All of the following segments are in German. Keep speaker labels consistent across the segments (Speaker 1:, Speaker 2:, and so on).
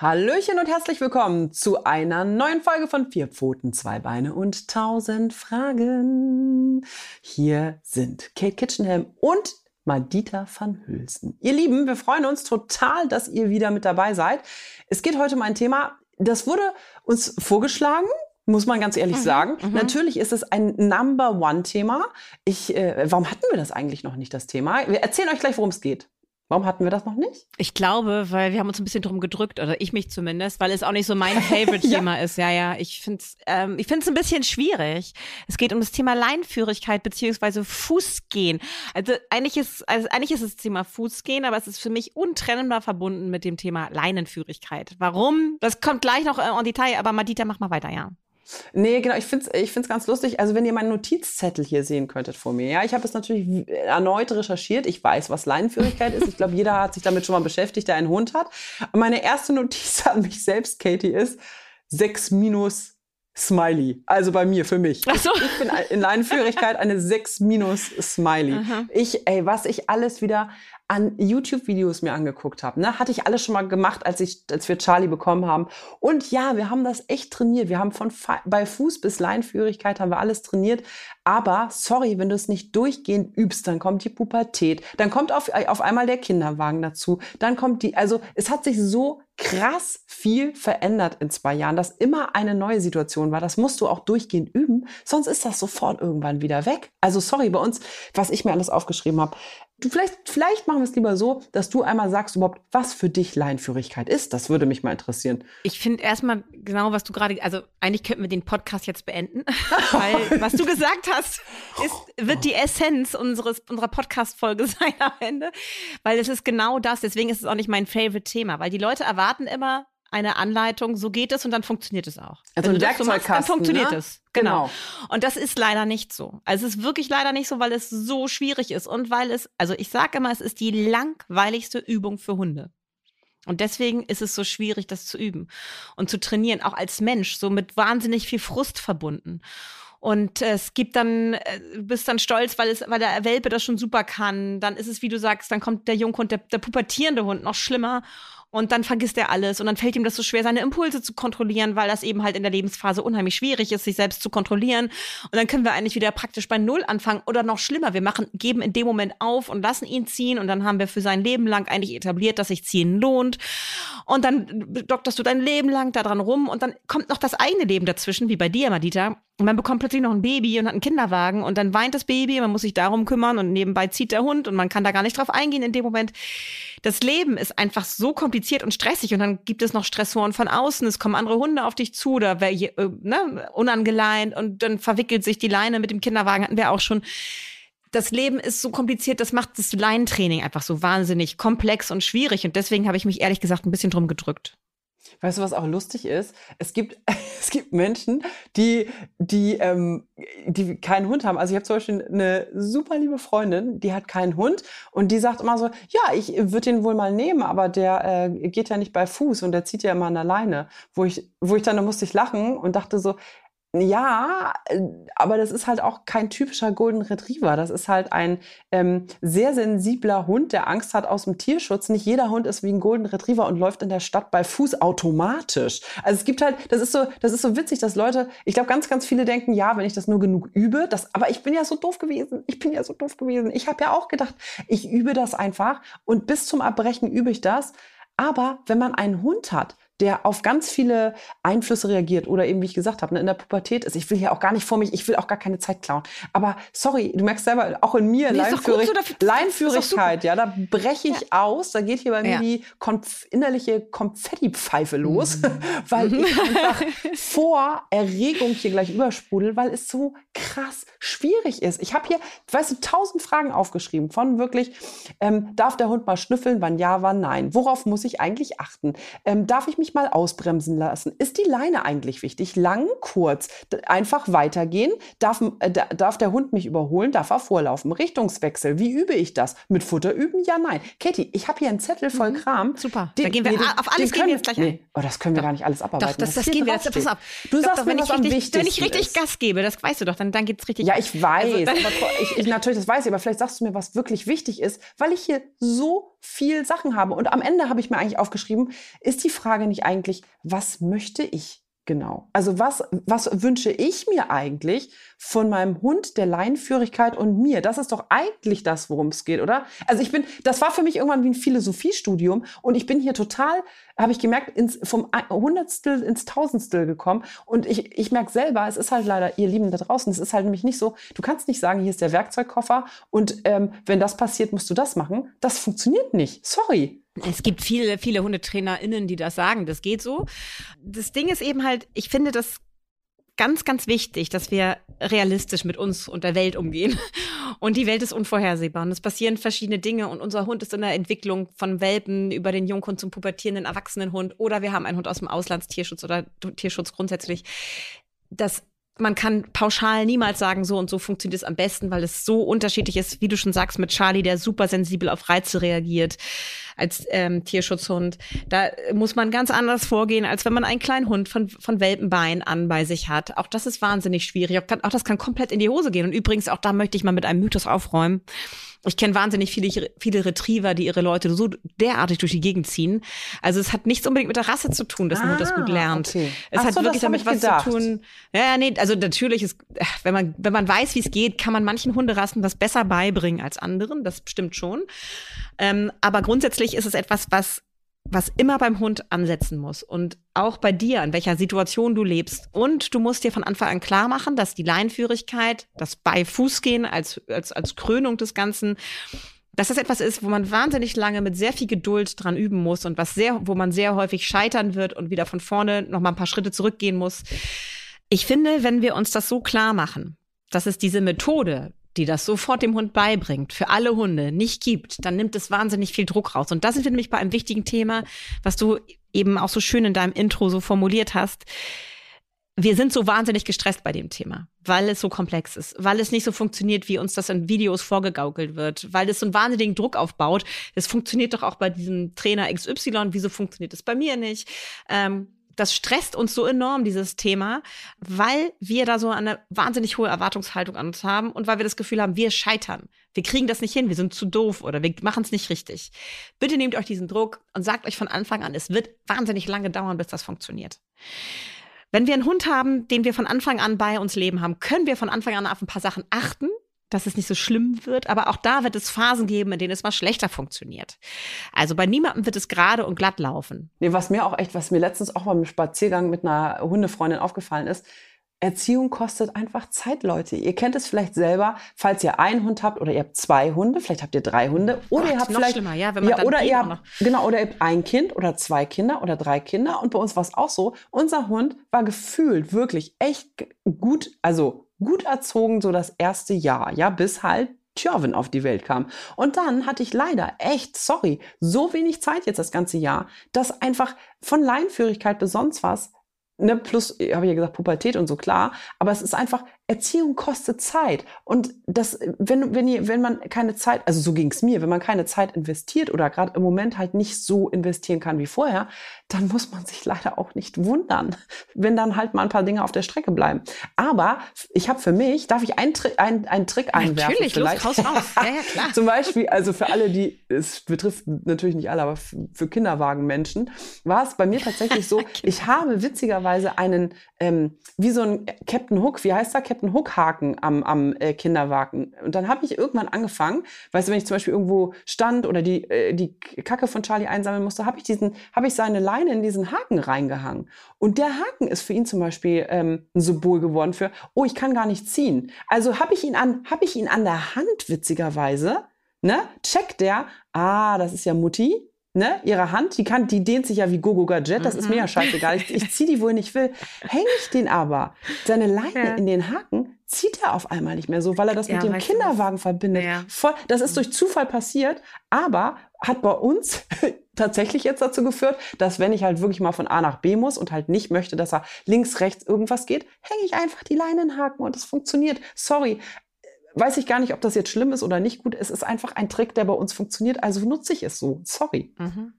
Speaker 1: Hallöchen und herzlich willkommen zu einer neuen Folge von Vier Pfoten, zwei Beine und tausend Fragen. Hier sind Kate Kitchenham und Madita van Hülsen. Ihr Lieben, wir freuen uns total, dass ihr wieder mit dabei seid. Es geht heute um ein Thema, das wurde uns vorgeschlagen muss man ganz ehrlich mhm, sagen. Mhm. Natürlich ist es ein Number One-Thema. Ich, äh, warum hatten wir das eigentlich noch nicht, das Thema? Wir erzählen euch gleich, worum es geht. Warum hatten wir das noch nicht?
Speaker 2: Ich glaube, weil wir haben uns ein bisschen drum gedrückt, oder ich mich zumindest, weil es auch nicht so mein Favorite-Thema ja. ist. Ja, ja, ich finde es ähm, ich find's ein bisschen schwierig. Es geht um das Thema Leinführigkeit beziehungsweise Fußgehen. Also eigentlich ist, also eigentlich ist das Thema Fußgehen, aber es ist für mich untrennbar verbunden mit dem Thema Leinenführigkeit. Warum? Das kommt gleich noch äh, en Detail, aber Madita, mach mal weiter, ja.
Speaker 1: Nee, genau, ich finde es ich find's ganz lustig. Also wenn ihr meinen Notizzettel hier sehen könntet vor mir. Ja, ich habe es natürlich erneut recherchiert. Ich weiß, was Leinenführigkeit ist. Ich glaube, jeder hat sich damit schon mal beschäftigt, der einen Hund hat. Und meine erste Notiz an mich selbst, Katie, ist 6 minus Smiley. Also bei mir, für mich.
Speaker 2: Ach so.
Speaker 1: Ich, ich bin in Leinenführigkeit eine 6 minus Smiley. Aha. Ich, ey, was ich alles wieder an YouTube-Videos mir angeguckt habe. Ne? Hatte ich alles schon mal gemacht, als, ich, als wir Charlie bekommen haben. Und ja, wir haben das echt trainiert. Wir haben von bei Fuß bis Leinführigkeit haben wir alles trainiert. Aber sorry, wenn du es nicht durchgehend übst, dann kommt die Pubertät. Dann kommt auf, auf einmal der Kinderwagen dazu. Dann kommt die, also es hat sich so krass viel verändert in zwei Jahren, dass immer eine neue Situation war. Das musst du auch durchgehend üben, sonst ist das sofort irgendwann wieder weg. Also sorry, bei uns, was ich mir alles aufgeschrieben habe, Du vielleicht, vielleicht machen wir es lieber so, dass du einmal sagst überhaupt, was für dich Leinführigkeit ist. Das würde mich mal interessieren.
Speaker 2: Ich finde erstmal genau, was du gerade, also eigentlich könnten wir den Podcast jetzt beenden, weil was du gesagt hast, ist, wird die Essenz unseres, unserer Podcast-Folge sein am Ende, weil es ist genau das. Deswegen ist es auch nicht mein Favorite-Thema, weil die Leute erwarten immer, eine Anleitung, so geht es und dann funktioniert es auch.
Speaker 1: Also ein Werkzeugkasten, machst, dann
Speaker 2: funktioniert
Speaker 1: ne?
Speaker 2: es. Genau. genau. Und das ist leider nicht so. Also es ist wirklich leider nicht so, weil es so schwierig ist und weil es, also ich sage immer, es ist die langweiligste Übung für Hunde. Und deswegen ist es so schwierig, das zu üben und zu trainieren, auch als Mensch, so mit wahnsinnig viel Frust verbunden. Und es gibt dann, äh, du bist dann stolz, weil, es, weil der Welpe das schon super kann. Dann ist es, wie du sagst, dann kommt der Junghund, der, der pubertierende Hund, noch schlimmer und dann vergisst er alles und dann fällt ihm das so schwer, seine Impulse zu kontrollieren, weil das eben halt in der Lebensphase unheimlich schwierig ist, sich selbst zu kontrollieren. Und dann können wir eigentlich wieder praktisch bei Null anfangen oder noch schlimmer, wir machen, geben in dem Moment auf und lassen ihn ziehen und dann haben wir für sein Leben lang eigentlich etabliert, dass sich ziehen lohnt. Und dann dokterst du dein Leben lang da dran rum und dann kommt noch das eigene Leben dazwischen, wie bei dir, Madita. Und man bekommt plötzlich noch ein Baby und hat einen Kinderwagen und dann weint das Baby, man muss sich darum kümmern und nebenbei zieht der Hund und man kann da gar nicht drauf eingehen in dem Moment. Das Leben ist einfach so kompliziert und stressig und dann gibt es noch Stressoren von außen, es kommen andere Hunde auf dich zu oder wer, äh, ne, unangeleint und dann verwickelt sich die Leine mit dem Kinderwagen, hatten wir auch schon. Das Leben ist so kompliziert, das macht das Leinentraining einfach so wahnsinnig komplex und schwierig und deswegen habe ich mich ehrlich gesagt ein bisschen drum gedrückt.
Speaker 1: Weißt du, was auch lustig ist? Es gibt, es gibt Menschen, die, die, ähm, die keinen Hund haben. Also ich habe zum Beispiel eine super liebe Freundin, die hat keinen Hund und die sagt immer so, ja, ich würde den wohl mal nehmen, aber der äh, geht ja nicht bei Fuß und der zieht ja immer an der Leine. Wo ich, wo ich dann, da musste ich lachen und dachte so, ja, äh, aber das ist halt auch kein typischer Golden Retriever. Das ist halt ein ähm, sehr sensibler Hund, der Angst hat aus dem Tierschutz. Nicht jeder Hund ist wie ein Golden Retriever und läuft in der Stadt bei Fuß automatisch. Also es gibt halt, das ist so, das ist so witzig, dass Leute, ich glaube, ganz, ganz viele denken, ja, wenn ich das nur genug übe, das, aber ich bin ja so doof gewesen. Ich bin ja so doof gewesen. Ich habe ja auch gedacht, ich übe das einfach und bis zum Erbrechen übe ich das. Aber wenn man einen Hund hat, der auf ganz viele Einflüsse reagiert oder eben, wie ich gesagt habe, ne, in der Pubertät ist. Ich will hier auch gar nicht vor mich, ich will auch gar keine Zeit klauen. Aber sorry, du merkst selber, auch in mir, nee, Leinführig so, Leinführigkeit, ja, da breche ich ja. aus, da geht hier bei mir ja. die konf innerliche Konfettipfeife los, mhm. weil ich einfach vor Erregung hier gleich übersprudel, weil es so krass schwierig ist. Ich habe hier, weißt du, tausend Fragen aufgeschrieben von wirklich, ähm, darf der Hund mal schnüffeln, wann ja, wann nein? Worauf muss ich eigentlich achten? Ähm, darf ich mich mich mal ausbremsen lassen? Ist die Leine eigentlich wichtig? Lang, kurz, einfach weitergehen? Darf, äh, darf der Hund mich überholen? Darf er vorlaufen? Richtungswechsel, wie übe ich das? Mit Futter üben? Ja, nein. Katie, ich habe hier einen Zettel voll mhm. Kram.
Speaker 2: Super, den, da gehen wir nee, auf alles gehen wir jetzt gleich
Speaker 1: nee, Oh, das können wir doch. gar nicht alles abarbeiten.
Speaker 2: Doch, das, das, das gehen wir jetzt. Pass auf. Du sagst doch, mir, was am wichtigsten Wenn ich richtig ist. Gas gebe, das weißt du doch, dann, dann geht es richtig.
Speaker 1: Ja, ich weiß. Also, ich, ich, natürlich, das weiß ich, aber vielleicht sagst du mir, was wirklich wichtig ist, weil ich hier so viel Sachen habe. Und am Ende habe ich mir eigentlich aufgeschrieben, ist die Frage nicht eigentlich, was möchte ich Genau. Also was, was wünsche ich mir eigentlich von meinem Hund, der Leinführigkeit und mir? Das ist doch eigentlich das, worum es geht, oder? Also ich bin, das war für mich irgendwann wie ein Philosophiestudium und ich bin hier total, habe ich gemerkt, ins, vom Hundertstel ins Tausendstel gekommen und ich, ich merke selber, es ist halt leider, ihr Lieben da draußen, es ist halt nämlich nicht so, du kannst nicht sagen, hier ist der Werkzeugkoffer und ähm, wenn das passiert, musst du das machen. Das funktioniert nicht. Sorry.
Speaker 2: Es gibt viele, viele HundetrainerInnen, die das sagen. Das geht so. Das Ding ist eben halt, ich finde das ganz, ganz wichtig, dass wir realistisch mit uns und der Welt umgehen. Und die Welt ist unvorhersehbar. Und es passieren verschiedene Dinge. Und unser Hund ist in der Entwicklung von Welpen über den Junghund zum pubertierenden Erwachsenenhund. Oder wir haben einen Hund aus dem Auslandstierschutz oder Tierschutz grundsätzlich. Das man kann pauschal niemals sagen, so und so funktioniert es am besten, weil es so unterschiedlich ist, wie du schon sagst, mit Charlie, der super sensibel auf Reize reagiert als ähm, Tierschutzhund. Da muss man ganz anders vorgehen, als wenn man einen kleinen Hund von, von Welpenbein an bei sich hat. Auch das ist wahnsinnig schwierig. Auch, auch das kann komplett in die Hose gehen. Und übrigens, auch da möchte ich mal mit einem Mythos aufräumen. Ich kenne wahnsinnig viele, viele Retriever, die ihre Leute so derartig durch die Gegend ziehen. Also es hat nichts unbedingt mit der Rasse zu tun, dass ah, man das gut lernt. Okay. Es Ach hat so, wirklich damit was gedacht. zu tun. Ja, nee, also natürlich ist, wenn man, wenn man weiß, wie es geht, kann man manchen Hunderassen das besser beibringen als anderen. Das stimmt schon. Ähm, aber grundsätzlich ist es etwas, was was immer beim Hund ansetzen muss und auch bei dir, in welcher Situation du lebst. Und du musst dir von Anfang an klar machen, dass die Leinführigkeit, das bei Fußgehen als, als, als Krönung des Ganzen, dass das etwas ist, wo man wahnsinnig lange mit sehr viel Geduld dran üben muss und was sehr, wo man sehr häufig scheitern wird und wieder von vorne noch mal ein paar Schritte zurückgehen muss. Ich finde, wenn wir uns das so klar machen, dass es diese Methode, die das sofort dem Hund beibringt, für alle Hunde nicht gibt, dann nimmt es wahnsinnig viel Druck raus. Und da sind wir nämlich bei einem wichtigen Thema, was du eben auch so schön in deinem Intro so formuliert hast. Wir sind so wahnsinnig gestresst bei dem Thema, weil es so komplex ist, weil es nicht so funktioniert, wie uns das in Videos vorgegaukelt wird, weil es so einen wahnsinnigen Druck aufbaut. Es funktioniert doch auch bei diesem Trainer XY, wieso funktioniert es bei mir nicht? Ähm, das stresst uns so enorm, dieses Thema, weil wir da so eine wahnsinnig hohe Erwartungshaltung an uns haben und weil wir das Gefühl haben, wir scheitern. Wir kriegen das nicht hin, wir sind zu doof oder wir machen es nicht richtig. Bitte nehmt euch diesen Druck und sagt euch von Anfang an, es wird wahnsinnig lange dauern, bis das funktioniert. Wenn wir einen Hund haben, den wir von Anfang an bei uns leben haben, können wir von Anfang an auf ein paar Sachen achten, dass es nicht so schlimm wird, aber auch da wird es Phasen geben, in denen es mal schlechter funktioniert. Also bei niemandem wird es gerade und glatt laufen.
Speaker 1: Nee, was mir auch echt, was mir letztens auch beim Spaziergang mit einer Hundefreundin aufgefallen ist, Erziehung kostet einfach Zeit, Leute. Ihr kennt es vielleicht selber, falls ihr einen Hund habt oder ihr habt zwei Hunde, vielleicht habt ihr drei Hunde oder Gott, ihr habt vielleicht
Speaker 2: schlimmer, ja, wenn man ja,
Speaker 1: oder ihr habt genau oder ihr habt ein Kind oder zwei Kinder oder drei Kinder und bei uns war es auch so. Unser Hund war gefühlt wirklich echt gut, also gut erzogen so das erste Jahr, ja, bis halt Tjörven auf die Welt kam. Und dann hatte ich leider echt, sorry, so wenig Zeit jetzt das ganze Jahr, dass einfach von Leinführigkeit bis sonst was ne, plus, habe ich ja gesagt, Pubertät und so, klar. Aber es ist einfach, Erziehung kostet Zeit. Und das, wenn, wenn, ihr, wenn man keine Zeit, also so ging es mir, wenn man keine Zeit investiert oder gerade im Moment halt nicht so investieren kann wie vorher, dann muss man sich leider auch nicht wundern, wenn dann halt mal ein paar Dinge auf der Strecke bleiben. Aber ich habe für mich, darf ich einen, Tri einen, einen Trick einwerfen?
Speaker 2: Natürlich, vielleicht? los, raus, raus. Ja, ja, klar.
Speaker 1: Zum Beispiel, also für alle, die, es betrifft natürlich nicht alle, aber für Kinderwagenmenschen, war es bei mir tatsächlich so, ich habe witzigerweise einen, ähm, wie so ein Captain Hook, wie heißt der Captain Captain Hook Haken am, am äh, Kinderwagen. Und dann habe ich irgendwann angefangen, weißt du, wenn ich zum Beispiel irgendwo stand oder die, äh, die Kacke von Charlie einsammeln musste, habe ich diesen, habe ich seine Leine in diesen Haken reingehangen. Und der Haken ist für ihn zum Beispiel ähm, ein Symbol geworden für, oh, ich kann gar nicht ziehen. Also habe ich ihn an, habe ich ihn an der Hand, witzigerweise, ne, checkt der, ah, das ist ja Mutti, ne, ihre Hand, die kann, die dehnt sich ja wie Gogo Gadget, das ist mir ja mhm. scheißegal. Ich, ich ziehe die, wo ich nicht will. Hänge ich den aber, seine Leine ja. in den Haken, zieht er auf einmal nicht mehr so, weil er das ja, mit dem Kinderwagen verbindet. Ja. Voll, das ist durch Zufall passiert, aber hat bei uns tatsächlich jetzt dazu geführt, dass wenn ich halt wirklich mal von A nach B muss und halt nicht möchte, dass er links, rechts irgendwas geht, hänge ich einfach die Leine in den Haken und es funktioniert. Sorry, weiß ich gar nicht, ob das jetzt schlimm ist oder nicht gut. Es ist einfach ein Trick, der bei uns funktioniert, also nutze ich es so. Sorry. Mhm.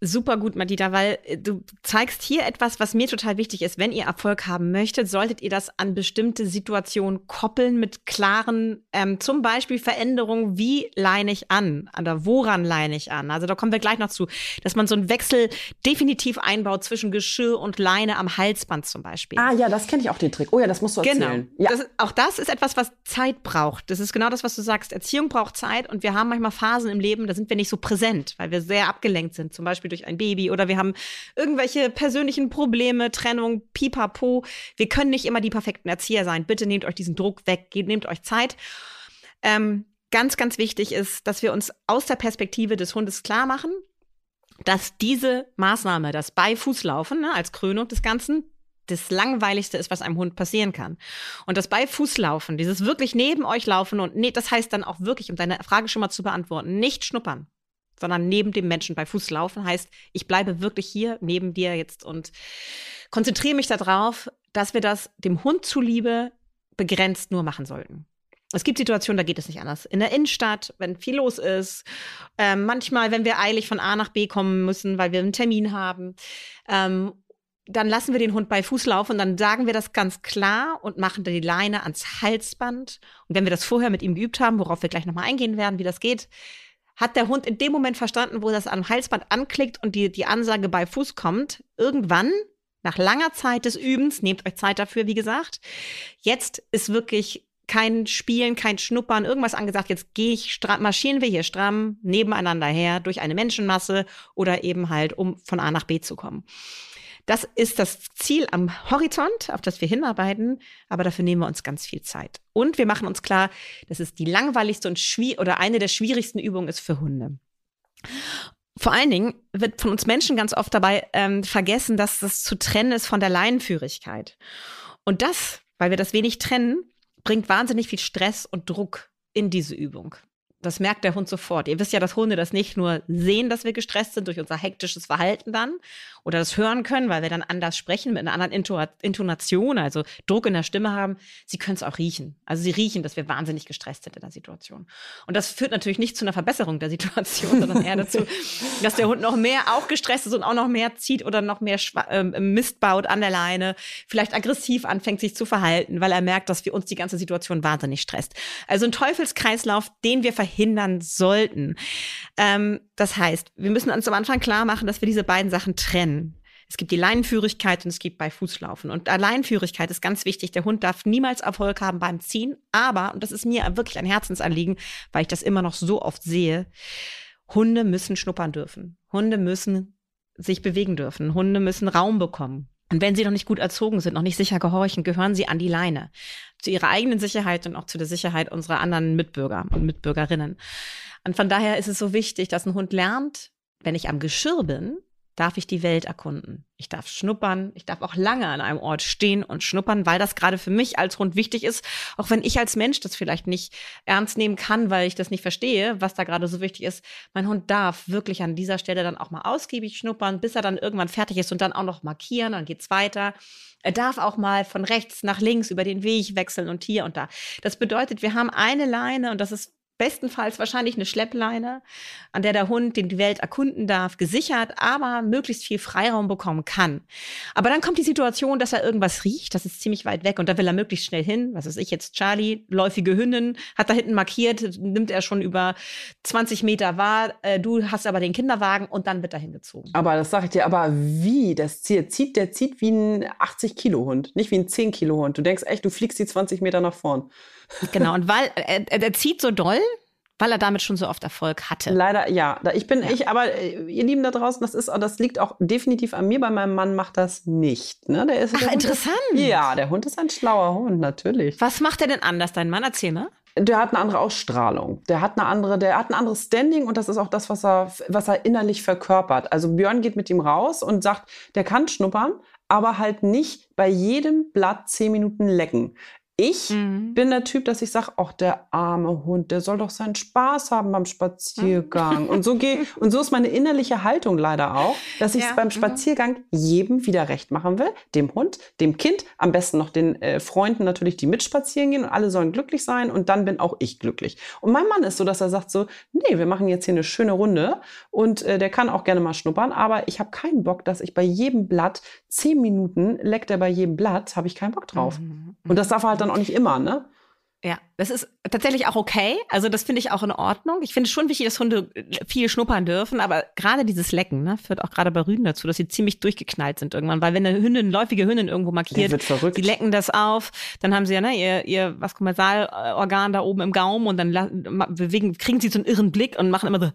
Speaker 2: Super gut, Madita, weil äh, du zeigst hier etwas, was mir total wichtig ist. Wenn ihr Erfolg haben möchtet, solltet ihr das an bestimmte Situationen koppeln mit klaren, ähm, zum Beispiel Veränderungen, wie leine ich an oder woran leine ich an. Also da kommen wir gleich noch zu, dass man so einen Wechsel definitiv einbaut zwischen Geschirr und Leine am Halsband zum Beispiel.
Speaker 1: Ah ja, das kenne ich auch den Trick. Oh ja, das musst du
Speaker 2: genau.
Speaker 1: erzählen.
Speaker 2: Genau.
Speaker 1: Ja.
Speaker 2: Das, auch das ist etwas, was Zeit braucht. Das ist genau das, was du sagst. Erziehung braucht Zeit und wir haben manchmal Phasen im Leben, da sind wir nicht so präsent, weil wir sehr abgelenkt sind. Zum Beispiel Beispiel durch ein Baby oder wir haben irgendwelche persönlichen Probleme, Trennung, pipapo. Wir können nicht immer die perfekten Erzieher sein. Bitte nehmt euch diesen Druck weg, nehmt euch Zeit. Ähm, ganz, ganz wichtig ist, dass wir uns aus der Perspektive des Hundes klar machen, dass diese Maßnahme, das Beifußlaufen ne, als Krönung des Ganzen, das Langweiligste ist, was einem Hund passieren kann. Und das Beifußlaufen, dieses wirklich neben euch laufen und nee, das heißt dann auch wirklich, um deine Frage schon mal zu beantworten, nicht schnuppern sondern neben dem Menschen bei Fuß laufen. Heißt, ich bleibe wirklich hier neben dir jetzt und konzentriere mich darauf, dass wir das dem Hund zuliebe begrenzt nur machen sollten. Es gibt Situationen, da geht es nicht anders. In der Innenstadt, wenn viel los ist, äh, manchmal, wenn wir eilig von A nach B kommen müssen, weil wir einen Termin haben, ähm, dann lassen wir den Hund bei Fuß laufen und dann sagen wir das ganz klar und machen die Leine ans Halsband. Und wenn wir das vorher mit ihm geübt haben, worauf wir gleich nochmal eingehen werden, wie das geht, hat der Hund in dem Moment verstanden, wo das am Halsband anklickt und die, die Ansage bei Fuß kommt. Irgendwann, nach langer Zeit des Übens, nehmt euch Zeit dafür, wie gesagt. Jetzt ist wirklich kein Spielen, kein Schnuppern, irgendwas angesagt. Jetzt gehe ich stramm, marschieren wir hier stramm nebeneinander her durch eine Menschenmasse oder eben halt, um von A nach B zu kommen. Das ist das Ziel am Horizont, auf das wir hinarbeiten, aber dafür nehmen wir uns ganz viel Zeit. Und wir machen uns klar, dass es die langweiligste und schwierig oder eine der schwierigsten Übungen ist für Hunde. Vor allen Dingen wird von uns Menschen ganz oft dabei ähm, vergessen, dass das zu trennen ist von der Leinenführigkeit. Und das, weil wir das wenig trennen, bringt wahnsinnig viel Stress und Druck in diese Übung das merkt der Hund sofort. Ihr wisst ja, dass Hunde das nicht nur sehen, dass wir gestresst sind durch unser hektisches Verhalten dann oder das hören können, weil wir dann anders sprechen mit einer anderen Intonation, also Druck in der Stimme haben. Sie können es auch riechen. Also sie riechen, dass wir wahnsinnig gestresst sind in der Situation. Und das führt natürlich nicht zu einer Verbesserung der Situation, sondern eher dazu, dass der Hund noch mehr auch gestresst ist und auch noch mehr zieht oder noch mehr ähm, Mist baut an der Leine, vielleicht aggressiv anfängt sich zu verhalten, weil er merkt, dass wir uns die ganze Situation wahnsinnig stresst. Also ein Teufelskreislauf, den wir verhindern verhindern sollten. Ähm, das heißt, wir müssen uns am Anfang klar machen, dass wir diese beiden Sachen trennen. Es gibt die Leinenführigkeit und es gibt bei Fußlaufen. Und Leinenführigkeit ist ganz wichtig. Der Hund darf niemals Erfolg haben beim Ziehen. Aber, und das ist mir wirklich ein Herzensanliegen, weil ich das immer noch so oft sehe, Hunde müssen schnuppern dürfen. Hunde müssen sich bewegen dürfen. Hunde müssen Raum bekommen. Und wenn sie noch nicht gut erzogen sind, noch nicht sicher gehorchen, gehören sie an die Leine. Zu ihrer eigenen Sicherheit und auch zu der Sicherheit unserer anderen Mitbürger und Mitbürgerinnen. Und von daher ist es so wichtig, dass ein Hund lernt, wenn ich am Geschirr bin, darf ich die Welt erkunden. Ich darf schnuppern, ich darf auch lange an einem Ort stehen und schnuppern, weil das gerade für mich als Hund wichtig ist, auch wenn ich als Mensch das vielleicht nicht ernst nehmen kann, weil ich das nicht verstehe, was da gerade so wichtig ist. Mein Hund darf wirklich an dieser Stelle dann auch mal ausgiebig schnuppern, bis er dann irgendwann fertig ist und dann auch noch markieren, dann geht's weiter. Er darf auch mal von rechts nach links über den Weg wechseln und hier und da. Das bedeutet, wir haben eine Leine und das ist bestenfalls wahrscheinlich eine Schleppleine, an der der Hund den die Welt erkunden darf, gesichert, aber möglichst viel Freiraum bekommen kann. Aber dann kommt die Situation, dass er irgendwas riecht, das ist ziemlich weit weg und da will er möglichst schnell hin. Was weiß ich jetzt, Charlie, läufige Hündin, hat da hinten markiert, nimmt er schon über 20 Meter wahr, äh, du hast aber den Kinderwagen und dann wird er hingezogen.
Speaker 1: Aber das sage ich dir, aber wie das zieht, zieht, der zieht wie ein 80 Kilo Hund, nicht wie ein 10 Kilo Hund. Du denkst echt, du fliegst die 20 Meter nach vorn.
Speaker 2: Genau, und weil er, er zieht so doll, Weil er damit schon so oft Erfolg hatte.
Speaker 1: Leider, ja. Ich bin, ja. ich, aber äh, ihr Lieben da draußen, das ist, das liegt auch definitiv an mir. Bei meinem Mann macht das nicht. Ne? Der ist,
Speaker 2: Ach,
Speaker 1: der
Speaker 2: interessant.
Speaker 1: Ist, ja, der Hund ist ein schlauer Hund, natürlich.
Speaker 2: Was macht er denn anders, dein Mann? Erzähl mal.
Speaker 1: Der hat eine andere Ausstrahlung. Der hat eine andere, der hat ein anderes Standing und das ist auch das, was er, was er innerlich verkörpert. Also Björn geht mit ihm raus und sagt, der kann schnuppern, aber halt nicht bei jedem Blatt zehn Minuten lecken. Ich mhm. bin der Typ, dass ich sage, ach, der arme Hund, der soll doch seinen Spaß haben beim Spaziergang. Mhm. Und so geht, und so ist meine innerliche Haltung leider auch, dass ich ja. beim mhm. Spaziergang jedem wieder recht machen will. Dem Hund, dem Kind, am besten noch den äh, Freunden natürlich, die mitspazieren gehen und alle sollen glücklich sein und dann bin auch ich glücklich. Und mein Mann ist so, dass er sagt so, nee, wir machen jetzt hier eine schöne Runde und äh, der kann auch gerne mal schnuppern, aber ich habe keinen Bock, dass ich bei jedem Blatt zehn Minuten leckt er bei jedem Blatt, habe ich keinen Bock drauf. Mhm. Und das darf er halt dann auch nicht immer, ne?
Speaker 2: Ja, das ist tatsächlich auch okay. Also das finde ich auch in Ordnung. Ich finde es schon wichtig, dass Hunde viel schnuppern dürfen, aber gerade dieses Lecken ne, führt auch gerade bei Rüden dazu, dass sie ziemlich durchgeknallt sind irgendwann. Weil wenn eine Hündin, läufige Hündin irgendwo markiert, sie lecken das auf, dann haben sie ja ne, ihr, ihr was Kommersalorgan da oben im Gaumen und dann bewegen, kriegen sie so einen irren Blick und machen immer so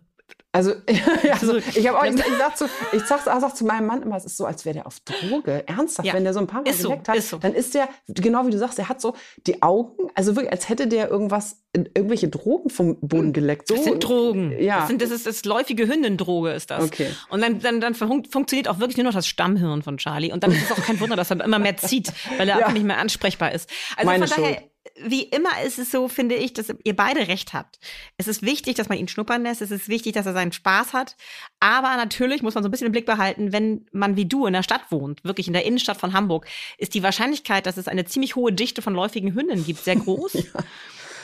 Speaker 1: also, also ich habe auch, ich, ich sag zu, ich sag, sag zu meinem Mann immer, es ist so, als wäre der auf Droge. Ernsthaft, ja. wenn der so ein paar Mal ist geleckt so, hat, so. dann ist der, genau wie du sagst, der hat so die Augen, also wirklich, als hätte der irgendwas, irgendwelche Drogen vom Boden hm. geleckt. So,
Speaker 2: das sind Drogen. Ja. Das, sind, das ist das läufige Hündendroge, ist das.
Speaker 1: Okay.
Speaker 2: Und dann, dann, dann fun funktioniert auch wirklich nur noch das Stammhirn von Charlie. Und dann ist es auch kein Wunder, dass er immer mehr zieht, weil er ja. einfach nicht mehr ansprechbar ist. Also
Speaker 1: Meine
Speaker 2: von daher,
Speaker 1: Schuld
Speaker 2: wie immer ist es so, finde ich, dass ihr beide recht habt. Es ist wichtig, dass man ihn schnuppern lässt. Es ist wichtig, dass er seinen Spaß hat. Aber natürlich muss man so ein bisschen im Blick behalten, wenn man wie du in der Stadt wohnt, wirklich in der Innenstadt von Hamburg, ist die Wahrscheinlichkeit, dass es eine ziemlich hohe Dichte von läufigen Hünden gibt, sehr groß. ja.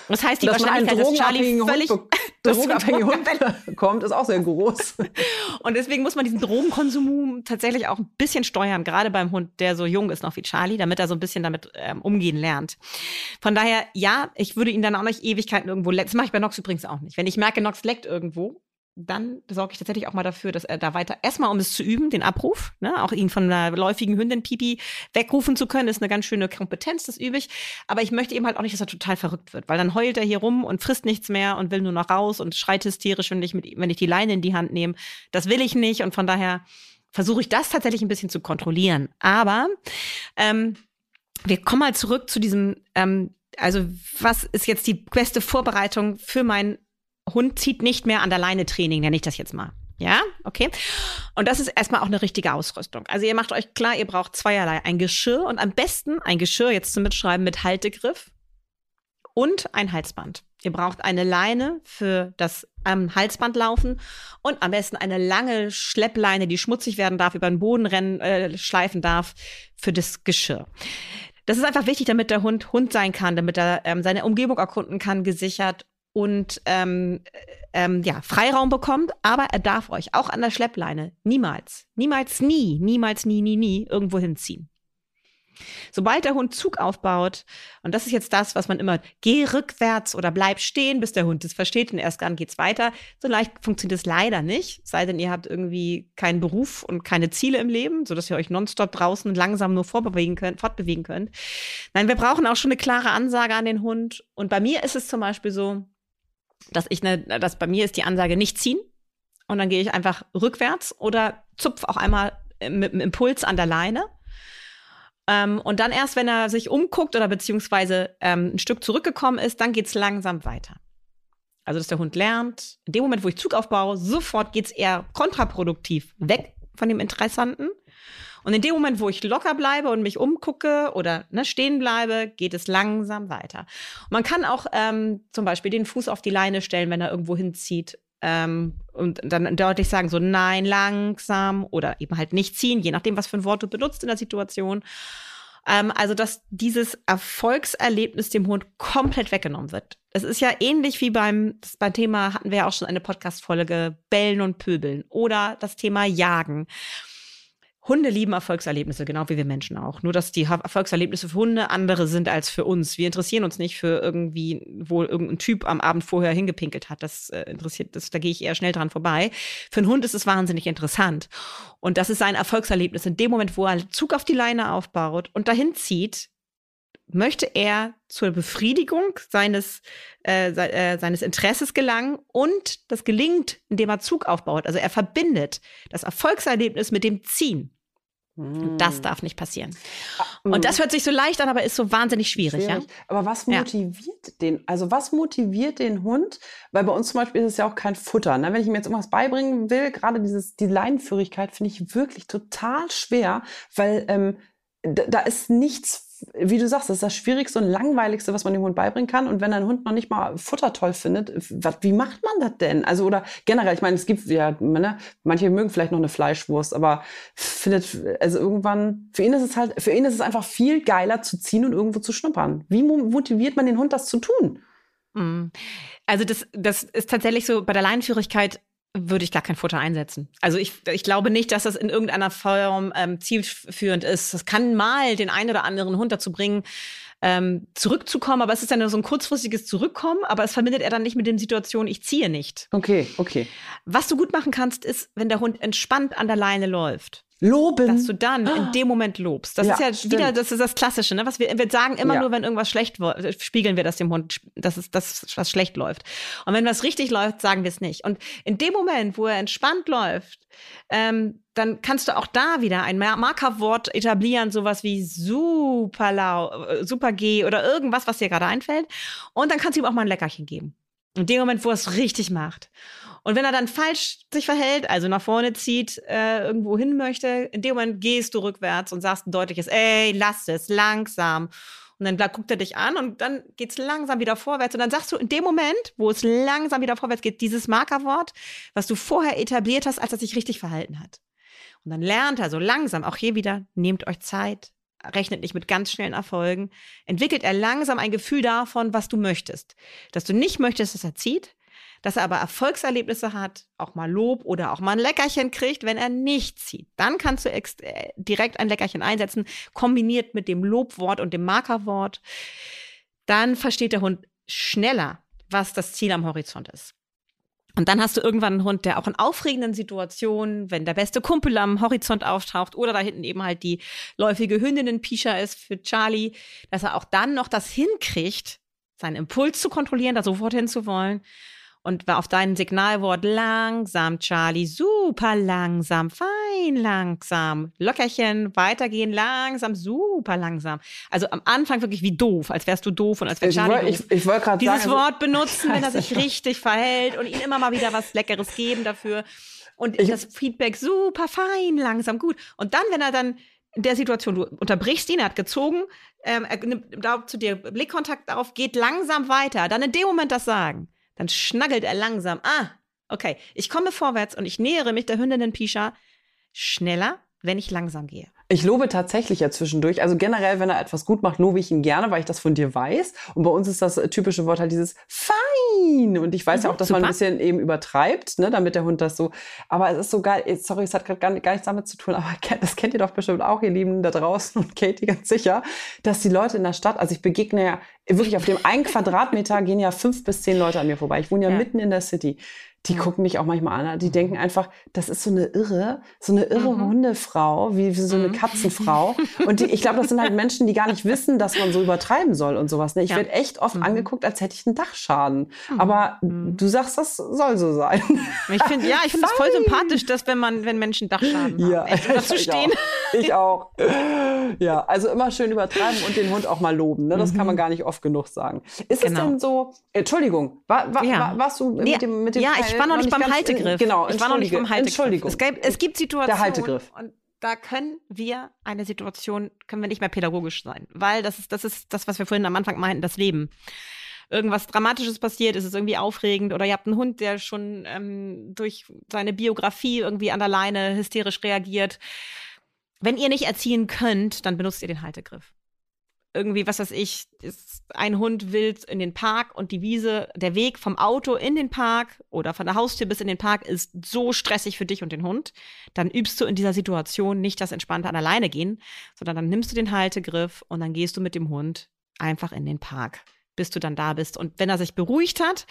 Speaker 2: Das heißt, die
Speaker 1: dass
Speaker 2: Wahrscheinlichkeit, dass Charlie völlig
Speaker 1: Hund drogenabhängige Hund kommt, ist auch sehr groß.
Speaker 2: Und deswegen muss man diesen Drogenkonsum tatsächlich auch ein bisschen steuern, gerade beim Hund, der so jung ist noch wie Charlie, damit er so ein bisschen damit ähm, umgehen lernt. Von daher, ja, ich würde ihn dann auch nicht Ewigkeiten irgendwo lecken. Das mache ich bei Nox übrigens auch nicht. Wenn ich merke, Nox leckt irgendwo, dann sorge ich tatsächlich auch mal dafür, dass er da weiter, erstmal um es zu üben, den Abruf, ne, auch ihn von einer läufigen Hündin Pipi wegrufen zu können, ist eine ganz schöne Kompetenz, das übe ich. Aber ich möchte eben halt auch nicht, dass er total verrückt wird, weil dann heult er hier rum und frisst nichts mehr und will nur noch raus und schreit hysterisch, wenn ich, mit, wenn ich die Leine in die Hand nehme. Das will ich nicht und von daher versuche ich das tatsächlich ein bisschen zu kontrollieren. Aber ähm, wir kommen mal zurück zu diesem, ähm, also was ist jetzt die beste Vorbereitung für mein Hund zieht nicht mehr an der Leine Training, nenne ich das jetzt mal. Ja, okay. Und das ist erstmal auch eine richtige Ausrüstung. Also ihr macht euch klar, ihr braucht zweierlei. Ein Geschirr und am besten ein Geschirr jetzt zum Mitschreiben mit Haltegriff und ein Halsband. Ihr braucht eine Leine für das am Halsband laufen und am besten eine lange Schleppleine, die schmutzig werden darf, über den Boden rennen, äh, schleifen darf für das Geschirr. Das ist einfach wichtig, damit der Hund Hund sein kann, damit er ähm, seine Umgebung erkunden kann, gesichert und ähm, ähm, ja, Freiraum bekommt, aber er darf euch auch an der Schleppleine niemals, niemals, nie, niemals, nie, nie, nie irgendwo hinziehen. Sobald der Hund Zug aufbaut, und das ist jetzt das, was man immer, geh rückwärts oder bleib stehen, bis der Hund es versteht und erst dann geht's weiter. So leicht funktioniert es leider nicht, sei denn ihr habt irgendwie keinen Beruf und keine Ziele im Leben, sodass ihr euch nonstop draußen langsam nur vorbewegen könnt, fortbewegen könnt. Nein, wir brauchen auch schon eine klare Ansage an den Hund. Und bei mir ist es zum Beispiel so, dass ich ne, dass bei mir ist die Ansage nicht ziehen und dann gehe ich einfach rückwärts oder zupf auch einmal mit dem Impuls an der Leine. Ähm, und dann erst, wenn er sich umguckt oder beziehungsweise ähm, ein Stück zurückgekommen ist, dann geht's langsam weiter. Also, dass der Hund lernt, in dem Moment, wo ich Zug aufbaue, sofort geht's eher kontraproduktiv weg von dem Interessanten. Und in dem Moment, wo ich locker bleibe und mich umgucke oder ne, stehen bleibe, geht es langsam weiter. Und man kann auch ähm, zum Beispiel den Fuß auf die Leine stellen, wenn er irgendwo hinzieht. Ähm, und dann deutlich sagen, so nein, langsam oder eben halt nicht ziehen, je nachdem, was für ein Wort du benutzt in der Situation. Ähm, also, dass dieses Erfolgserlebnis dem Hund komplett weggenommen wird. Es ist ja ähnlich wie beim, beim Thema hatten wir ja auch schon eine Podcast-Folge, Bellen und Pöbeln oder das Thema Jagen. Hunde lieben Erfolgserlebnisse, genau wie wir Menschen auch. Nur, dass die Erfolgserlebnisse für Hunde andere sind als für uns. Wir interessieren uns nicht für irgendwie, wo irgendein Typ am Abend vorher hingepinkelt hat. Das äh, interessiert, das, da gehe ich eher schnell dran vorbei. Für einen Hund ist es wahnsinnig interessant. Und das ist sein Erfolgserlebnis. In dem Moment, wo er Zug auf die Leine aufbaut und dahin zieht, möchte er zur Befriedigung seines, äh, se äh, seines Interesses gelangen und das gelingt, indem er Zug aufbaut. Also er verbindet das Erfolgserlebnis mit dem Ziehen. Und das
Speaker 1: Mm.
Speaker 2: darf nicht passieren.
Speaker 1: Ah,
Speaker 2: Und das
Speaker 1: mm.
Speaker 2: hört sich so leicht an, aber ist so wahnsinnig schwierig,
Speaker 1: Schwierig.
Speaker 2: ja?
Speaker 1: Aber was
Speaker 2: Ja.
Speaker 1: motiviert den? Also was motiviert den Hund? Weil bei uns zum Beispiel ist es ja auch kein Futter. Ne? Wenn ich ihm jetzt irgendwas beibringen will, gerade dieses die Leinenführigkeit finde ich wirklich total schwer, weil ähm, da, da ist nichts. Wie du sagst, das ist das Schwierigste und Langweiligste, was man dem Hund beibringen kann. Und wenn ein Hund noch nicht mal Futter toll findet, was, wie macht man das denn? Also, oder generell, ich meine, es gibt ja, ne, manche mögen vielleicht noch eine Fleischwurst, aber findet, also irgendwann, für ihn ist es halt, für ihn ist es einfach viel geiler zu ziehen und irgendwo zu schnuppern. Wie mo- motiviert man den Hund, das zu tun?
Speaker 2: Mm. Also das, das ist tatsächlich so, bei der Leinenführigkeit würde ich gar kein Futter einsetzen. Also ich, ich glaube nicht, dass das in irgendeiner Form ähm, zielführend ist. Das kann mal den einen oder anderen Hund dazu bringen, ähm, zurückzukommen, aber es ist dann nur so ein kurzfristiges Zurückkommen, aber es verbindet er dann nicht mit den Situationen, ich ziehe nicht.
Speaker 1: Okay, okay.
Speaker 2: Was du gut machen kannst, ist, wenn der Hund entspannt an der Leine läuft,
Speaker 1: Loben.
Speaker 2: dass du dann in dem Moment lobst. Das
Speaker 1: Ja,
Speaker 2: ist ja
Speaker 1: stimmt.
Speaker 2: wieder, das ist das Klassische, ne? Was wir, wir sagen immer
Speaker 1: Ja.
Speaker 2: nur, wenn irgendwas schlecht wo- spiegeln wir das dem Hund, dass es das, was schlecht läuft. Und wenn was richtig läuft, sagen wir es nicht. Und in dem Moment, wo er entspannt läuft, ähm, dann kannst du auch da wieder ein Mar- Markerwort etablieren, sowas wie super lau, äh, super G oder irgendwas, was dir gerade einfällt. Und dann kannst du ihm auch mal ein Leckerchen geben. In dem Moment, wo er es richtig macht. Und wenn er dann falsch sich verhält, also nach vorne zieht, äh, irgendwo hin möchte, in dem Moment gehst du rückwärts und sagst ein deutliches, ey, lass es, langsam. Und dann guckt er dich an und dann geht's langsam wieder vorwärts. Und dann sagst du in dem Moment, wo es langsam wieder vorwärts geht, dieses Markerwort, was du vorher etabliert hast, als er sich richtig verhalten hat. Und dann lernt er so langsam, auch hier wieder, nehmt euch Zeit, rechnet nicht mit ganz schnellen Erfolgen, entwickelt er langsam ein Gefühl davon, was du möchtest. Dass du nicht möchtest, dass er zieht, dass er aber Erfolgserlebnisse hat, auch mal Lob oder auch mal ein Leckerchen kriegt, wenn er nicht zieht. Dann kannst du äh, direkt ein Leckerchen einsetzen, kombiniert mit dem Lobwort und dem Markerwort. Dann versteht der Hund schneller, was das Ziel am Horizont ist. Und dann hast du irgendwann einen Hund, der auch in aufregenden Situationen, wenn der beste Kumpel am Horizont auftaucht oder da hinten eben halt die läufige Hündinnen-Pischa ist für Charlie, dass er auch dann noch das hinkriegt, seinen Impuls zu kontrollieren, da sofort hinzuwollen. Und auf dein Signalwort langsam, Charlie, super langsam, fein langsam, Lockerchen, weitergehen, langsam, super langsam. Also am Anfang wirklich wie doof, als wärst du doof und als wäre
Speaker 1: Ich
Speaker 2: Charlie doof
Speaker 1: ich- ich wollte gerade
Speaker 2: dieses
Speaker 1: sagen,
Speaker 2: Wort benutzen, wenn er sich richtig verhält und ihm immer mal wieder was Leckeres geben dafür. Und
Speaker 1: Ich-
Speaker 2: das Feedback super fein, langsam, gut. Und dann, wenn er dann in der Situation, du unterbrichst ihn, er hat gezogen, ähm, er nimmt da zu dir Blickkontakt auf, geht langsam weiter, dann in dem Moment das sagen, dann schnaggelt er langsam. Ah, okay, ich komme vorwärts und ich nähere mich der Hündinnen Pisha schneller, wenn ich langsam gehe.
Speaker 1: Ich lobe tatsächlich ja zwischendurch. Also generell, wenn er etwas gut macht, lobe ich ihn gerne, weil ich das von dir weiß. Und bei uns ist das äh, typische Wort halt dieses fein. Und ich weiß ja
Speaker 2: Mhm,
Speaker 1: auch, dass man ein
Speaker 2: super.
Speaker 1: bisschen eben übertreibt, ne, damit der Hund das so. Aber es ist so geil. Jetzt, Sorry, es hat gerade gar, gar nichts damit zu tun, aber das kennt ihr doch bestimmt auch, ihr Lieben da draußen und Katie ganz sicher, dass die Leute in der Stadt, also ich begegne ja wirklich auf dem einen Quadratmeter gehen ja fünf bis zehn Leute an mir vorbei. Ich wohne ja,
Speaker 2: Ja.
Speaker 1: mitten in der City. Die
Speaker 2: Mhm.
Speaker 1: gucken mich auch manchmal an. Die denken einfach, das ist so eine irre, so eine irre
Speaker 2: Mhm.
Speaker 1: Hundefrau, wie, wie so eine
Speaker 2: Mhm.
Speaker 1: Katzenfrau. Und die, ich glaube, das sind halt Menschen, die gar nicht wissen, dass man so übertreiben soll und sowas. Ne? Ich
Speaker 2: Ja.
Speaker 1: werde echt oft
Speaker 2: Mhm.
Speaker 1: angeguckt, als hätte ich einen Dachschaden.
Speaker 2: Mhm.
Speaker 1: Aber
Speaker 2: Mhm.
Speaker 1: du sagst, das soll so sein.
Speaker 2: Ich finde, ja, ich finde es voll sympathisch, dass wenn man, wenn Menschen Dachschaden haben, echt dazu
Speaker 1: ich
Speaker 2: stehen.
Speaker 1: Auch. Ich auch. Ja, also immer schön übertreiben und den Hund auch mal loben. Ne? Das kann man gar nicht oft genug sagen. Ist
Speaker 2: Mhm. Genau.
Speaker 1: es denn so, Entschuldigung, war, war,
Speaker 2: Ja.
Speaker 1: war, warst du mit dem, mit dem
Speaker 2: ja, ich war noch nicht beim
Speaker 1: ganz-
Speaker 2: Haltegriff.
Speaker 1: Genau,
Speaker 2: ich war noch nicht beim Haltegriff.
Speaker 1: Entschuldigung.
Speaker 2: Es gibt, es gibt Situationen.
Speaker 1: Der Haltegriff.
Speaker 2: Und da können wir eine Situation, können wir nicht mehr pädagogisch sein. Weil das ist, das ist das, was wir vorhin am Anfang meinten, das Leben. Irgendwas Dramatisches passiert, ist es irgendwie aufregend oder ihr habt einen Hund, der schon ähm, durch seine Biografie irgendwie an der Leine hysterisch reagiert. Wenn ihr nicht erziehen könnt, dann benutzt ihr den Haltegriff irgendwie, was weiß ich, ist ein Hund will in den Park und die Wiese, der Weg vom Auto in den Park oder von der Haustür bis in den Park ist so stressig für dich und den Hund, dann übst du in dieser Situation nicht das entspannte an alleine gehen, sondern dann nimmst du den Haltegriff und dann gehst du mit dem Hund einfach in den Park, bis du dann da bist. Und wenn er sich beruhigt hat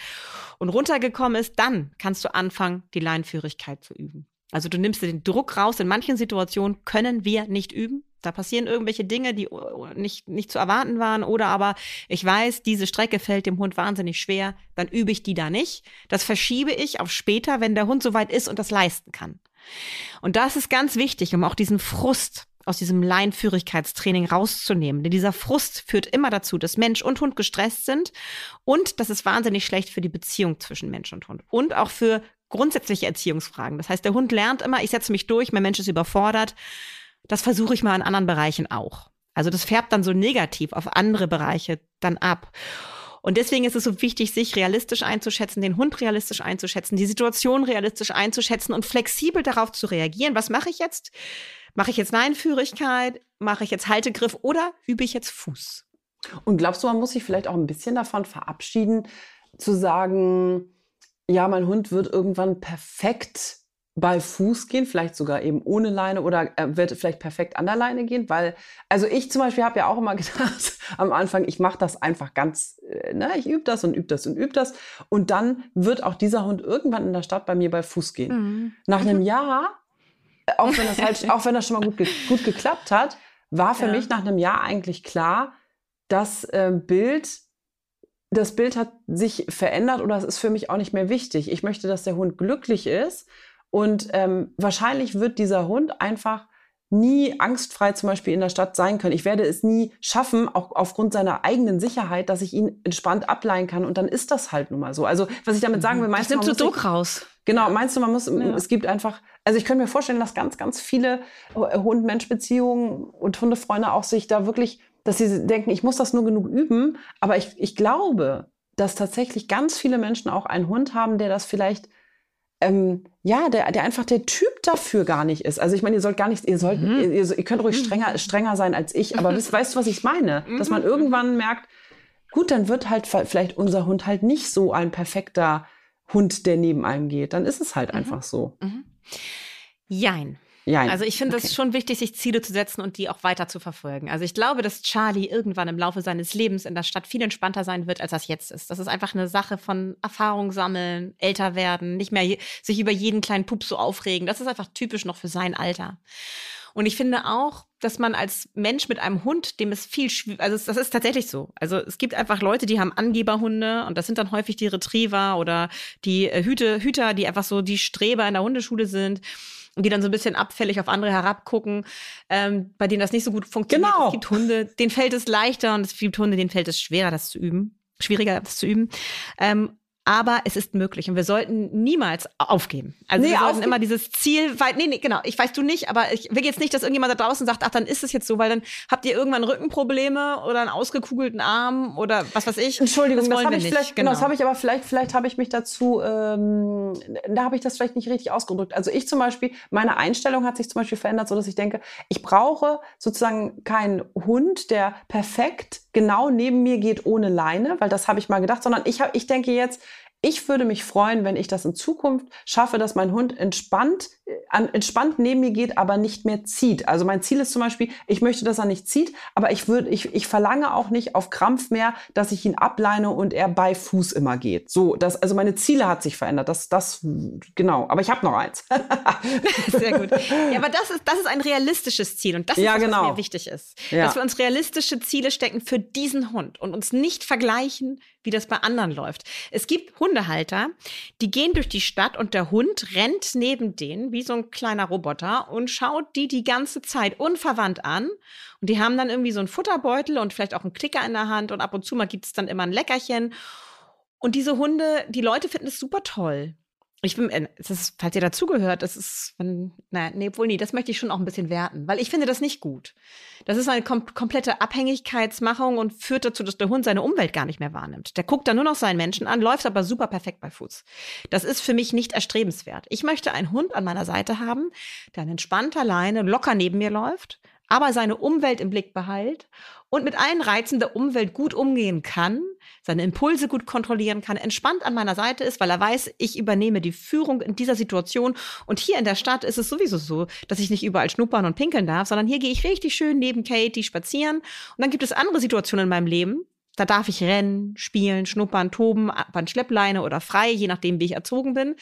Speaker 2: und runtergekommen ist, dann kannst du anfangen, die Leinführigkeit zu üben. Also du nimmst dir den Druck raus. In manchen Situationen können wir nicht üben. Da passieren irgendwelche Dinge, die nicht, nicht zu erwarten waren. Oder aber ich weiß, diese Strecke fällt dem Hund wahnsinnig schwer, dann übe ich die da nicht. Das verschiebe ich auf später, wenn der Hund soweit ist und das leisten kann. Und das ist ganz wichtig, um auch diesen Frust aus diesem Leinführigkeitstraining rauszunehmen. Denn dieser Frust führt immer dazu, dass Mensch und Hund gestresst sind und das ist wahnsinnig schlecht für die Beziehung zwischen Mensch und Hund und auch für grundsätzliche Erziehungsfragen. Das heißt, der Hund lernt immer, ich setze mich durch, mein Mensch ist überfordert. Das versuche ich mal in anderen Bereichen auch. Also das färbt dann so negativ auf andere Bereiche dann ab. Und deswegen ist es so wichtig, sich realistisch einzuschätzen, den Hund realistisch einzuschätzen, die Situation realistisch einzuschätzen und flexibel darauf zu reagieren. Was mache ich jetzt? Mache ich jetzt Leinführigkeit? Mache ich jetzt Haltegriff oder übe ich jetzt Fuß?
Speaker 1: Und glaubst du, man muss sich vielleicht auch ein bisschen davon verabschieden, zu sagen, ja, mein Hund wird irgendwann perfekt bei Fuß gehen, vielleicht sogar eben ohne Leine oder er wird vielleicht perfekt an der Leine gehen, weil, also ich zum Beispiel habe ja auch immer gedacht am Anfang, ich mache das einfach ganz, äh, ne, ich übe das und übe das und übe das und dann wird auch dieser Hund irgendwann in der Stadt bei mir bei Fuß gehen. Mhm. Nach einem Jahr, auch wenn das halt, auch wenn das schon mal gut, ge gut geklappt hat, war für ja. mich nach einem Jahr eigentlich klar, das äh, Bild das Bild hat sich verändert oder es ist für mich auch nicht mehr wichtig. Ich möchte, dass der Hund glücklich ist und ähm, wahrscheinlich wird dieser Hund einfach nie angstfrei zum Beispiel in der Stadt sein können. Ich werde es nie schaffen, auch aufgrund seiner eigenen Sicherheit, dass ich ihn entspannt ableihen kann. Und dann ist das halt nun mal so. Also was ich damit sagen will,
Speaker 2: meinst das du, nimmt so Druck raus.
Speaker 1: Genau, meinst du, man muss, ja. es gibt einfach, also ich könnte mir vorstellen, dass ganz, ganz viele Hund-Mensch-Beziehungen und Hundefreunde auch sich da wirklich, dass sie denken, ich muss das nur genug üben. Aber ich, ich glaube, dass tatsächlich ganz viele Menschen auch einen Hund haben, der das vielleicht ähm, ja, der, der einfach der Typ dafür gar nicht ist. Also ich meine, ihr sollt gar nicht, ihr sollt, mhm. ihr, ihr, könnt ruhig strenger, mhm. strenger sein als ich, aber wisst, weißt du, was ich meine? Dass man mhm. irgendwann merkt, gut, dann wird halt vielleicht unser Hund halt nicht so ein perfekter Hund, der neben einem geht. Dann ist es halt mhm. einfach so. Mhm.
Speaker 2: Jein. Ja, also ich finde es okay. schon wichtig, sich Ziele zu setzen und die auch weiter zu verfolgen. Also ich glaube, dass Charlie irgendwann im Laufe seines Lebens in der Stadt viel entspannter sein wird, als das jetzt ist. Das ist einfach eine Sache von Erfahrung sammeln, älter werden, nicht mehr sich über jeden kleinen Pup so aufregen. Das ist einfach typisch noch für sein Alter. Und ich finde auch, dass man als Mensch mit einem Hund, dem es viel schwierig, also das ist tatsächlich so. Also es gibt einfach Leute, die haben Angeberhunde und das sind dann häufig die Retriever oder die äh, Hüte, Hüter, die einfach so die Streber in der Hundeschule sind und die dann so ein bisschen abfällig auf andere herabgucken, ähm, bei denen das nicht so gut funktioniert. Genau. Es gibt Hunde, denen fällt es leichter und es gibt Hunde, denen fällt es schwerer, das zu üben. Schwieriger, das zu üben. Ähm, aber es ist möglich und wir sollten niemals aufgeben. Also nee, wir sollten immer dieses Ziel weit, nee, nee, genau, ich weiß du nicht, aber ich will jetzt nicht, dass irgendjemand da draußen sagt, ach, dann ist es jetzt so, weil dann habt ihr irgendwann Rückenprobleme oder einen ausgekugelten Arm oder was weiß ich.
Speaker 1: Entschuldigung, das, das habe ich vielleicht, genau. das habe ich aber vielleicht, vielleicht habe ich mich dazu, ähm, da habe ich das vielleicht nicht richtig ausgedrückt. Also ich zum Beispiel, meine Einstellung hat sich zum Beispiel verändert, so dass ich denke, ich brauche sozusagen keinen Hund, der perfekt genau neben mir geht ohne Leine, weil das habe ich mal gedacht, sondern ich, hab, ich denke jetzt, ich würde mich freuen, wenn ich das in Zukunft schaffe, dass mein Hund entspannt, äh, entspannt neben mir geht, aber nicht mehr zieht. Also mein Ziel ist zum Beispiel, ich möchte, dass er nicht zieht, aber ich würde, ich, ich verlange auch nicht auf Krampf mehr, dass ich ihn ableine und er bei Fuß immer geht. So, das, also meine Ziele hat sich verändert. Das, das, genau. Aber ich habe noch eins.
Speaker 2: Sehr gut. Ja, aber das ist, das ist ein realistisches Ziel und das ist, ja, was, genau. was mir wichtig ist. Ja. Dass wir uns realistische Ziele stecken für diesen Hund und uns nicht vergleichen wie das bei anderen läuft. Es gibt Hundehalter, die gehen durch die Stadt und der Hund rennt neben denen wie so ein kleiner Roboter und schaut die die ganze Zeit unverwandt an. Und die haben dann irgendwie so einen Futterbeutel und vielleicht auch einen Klicker in der Hand und ab und zu mal gibt es dann immer ein Leckerchen. Und diese Hunde, die Leute finden es super toll ich bin, äh, es ist, falls ihr dazugehört, das ist, wenn, naja, nee, wohl nie, das möchte ich schon auch ein bisschen werten, weil ich finde das nicht gut. Das ist eine kom komplette Abhängigkeitsmachung und führt dazu, dass der Hund seine Umwelt gar nicht mehr wahrnimmt. Der guckt dann nur noch seinen Menschen an, läuft aber super perfekt bei Fuß. Das ist für mich nicht erstrebenswert. Ich möchte einen Hund an meiner Seite haben, der an entspannter Leine locker neben mir läuft, aber seine Umwelt im Blick behält und mit allen Reizen der Umwelt gut umgehen kann, seine Impulse gut kontrollieren kann, entspannt an meiner Seite ist, weil er weiß, ich übernehme die Führung in dieser Situation. Und hier in der Stadt ist es sowieso so, dass ich nicht überall schnuppern und pinkeln darf, sondern hier gehe ich richtig schön neben Katie spazieren. Und dann gibt es andere Situationen in meinem Leben, da darf ich rennen, spielen, schnuppern, toben, an Schleppleine oder frei, je nachdem, wie ich erzogen bin.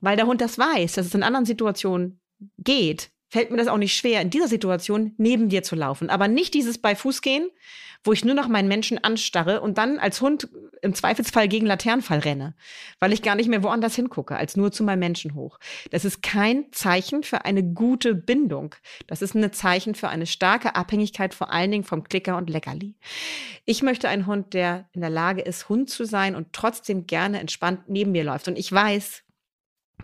Speaker 2: Weil der Hund das weiß, dass es in anderen Situationen geht, fällt mir das auch nicht schwer, in dieser Situation neben dir zu laufen. Aber nicht dieses bei Fuß gehen, wo ich nur noch meinen Menschen anstarre und dann als Hund im Zweifelsfall gegen Laternenfall renne, weil ich gar nicht mehr woanders hingucke, als nur zu meinem Menschen hoch. Das ist kein Zeichen für eine gute Bindung. Das ist ein Zeichen für eine starke Abhängigkeit, vor allen Dingen vom Klicker und Leckerli. Ich möchte einen Hund, der in der Lage ist, Hund zu sein und trotzdem gerne entspannt neben mir läuft. Und ich weiß,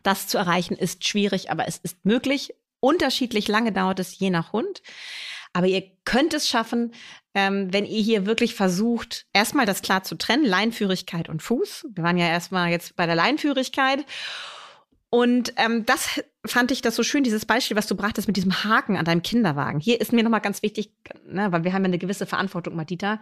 Speaker 2: das zu erreichen ist schwierig, aber es ist möglich. Unterschiedlich lange dauert es je nach Hund. Aber ihr könnt es schaffen, ähm, wenn ihr hier wirklich versucht, erstmal das klar zu trennen, Leinführigkeit und Fuß. Wir waren ja erstmal jetzt bei der Leinführigkeit. Und ähm, das fand ich das so schön, dieses Beispiel, was du brachtest mit diesem Haken an deinem Kinderwagen. Hier ist mir nochmal ganz wichtig, ne, weil wir haben ja eine gewisse Verantwortung, Madita.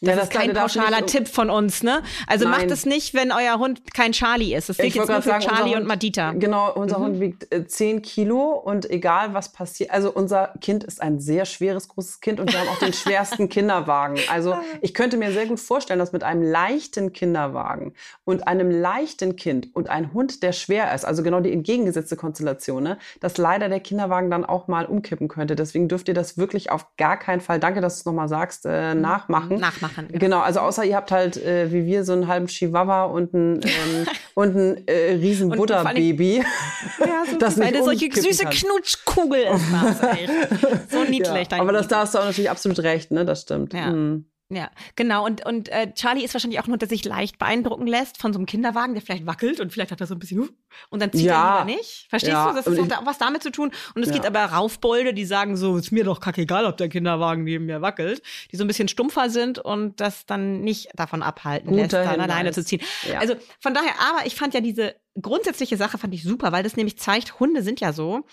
Speaker 2: Das, ja, das ist kein pauschaler Tipp von uns, ne? Also Nein. macht es nicht, wenn euer Hund kein Charlie ist. Das gilt jetzt nur für sagen, Charlie
Speaker 1: Hund,
Speaker 2: und Madita.
Speaker 1: Genau, unser mhm. Hund wiegt äh, 10 Kilo und egal was passiert, also unser Kind ist ein sehr schweres, großes Kind und wir haben auch den schwersten Kinderwagen. Also ich könnte mir sehr gut vorstellen, dass mit einem leichten Kinderwagen und einem leichten Kind und ein Hund, der schwer ist, also genau die entgegengesetzte Konstellation, ne, dass leider der Kinderwagen dann auch mal umkippen könnte. Deswegen dürft ihr das wirklich auf gar keinen Fall, danke, dass du es nochmal sagst, äh, mhm. nachmachen.
Speaker 2: Nachmachen
Speaker 1: machen. Genau. genau, also außer ihr habt halt äh, wie wir so einen halben Chihuahua und ein, ähm, und ein äh, riesen Buddha-Baby.
Speaker 2: Ja, so das eine solche süße kann. Knutschkugel ist das, So niedlich.
Speaker 1: Ja, aber das da hast du auch natürlich absolut recht, ne? Das stimmt.
Speaker 2: Ja. Mhm. Ja, genau. Und, und äh, Charlie ist wahrscheinlich auch nur, der sich leicht beeindrucken lässt von so einem Kinderwagen, der vielleicht wackelt und vielleicht hat er so ein bisschen, uh, und dann zieht ja. er lieber nicht. Verstehst ja. du? Das hat auch was damit zu tun. Und es ja. gibt aber Raufbolde, die sagen so, ist mir doch kackegal, ob der Kinderwagen neben mir wackelt, die so ein bisschen stumpfer sind und das dann nicht davon abhalten Guter lässt, dann Hinweis. alleine zu ziehen. Also von daher, aber ich fand ja diese grundsätzliche Sache fand ich super, weil das nämlich zeigt, Hunde sind ja so,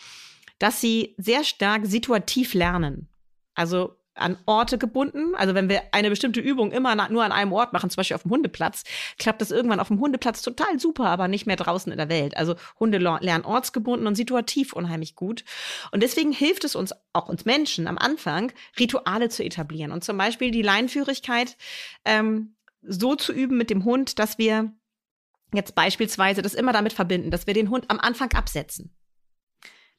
Speaker 2: dass sie sehr stark situativ lernen. Also an Orte gebunden. Also wenn wir eine bestimmte Übung immer nur an einem Ort machen, zum Beispiel auf dem Hundeplatz, klappt das irgendwann auf dem Hundeplatz total super, aber nicht mehr draußen in der Welt. Also Hunde lernen ortsgebunden und situativ unheimlich gut. Und deswegen hilft es uns, auch uns Menschen am Anfang, Rituale zu etablieren. Und zum Beispiel die Leinführigkeit ähm, so zu üben mit dem Hund, dass wir jetzt beispielsweise das immer damit verbinden, dass wir den Hund am Anfang absetzen.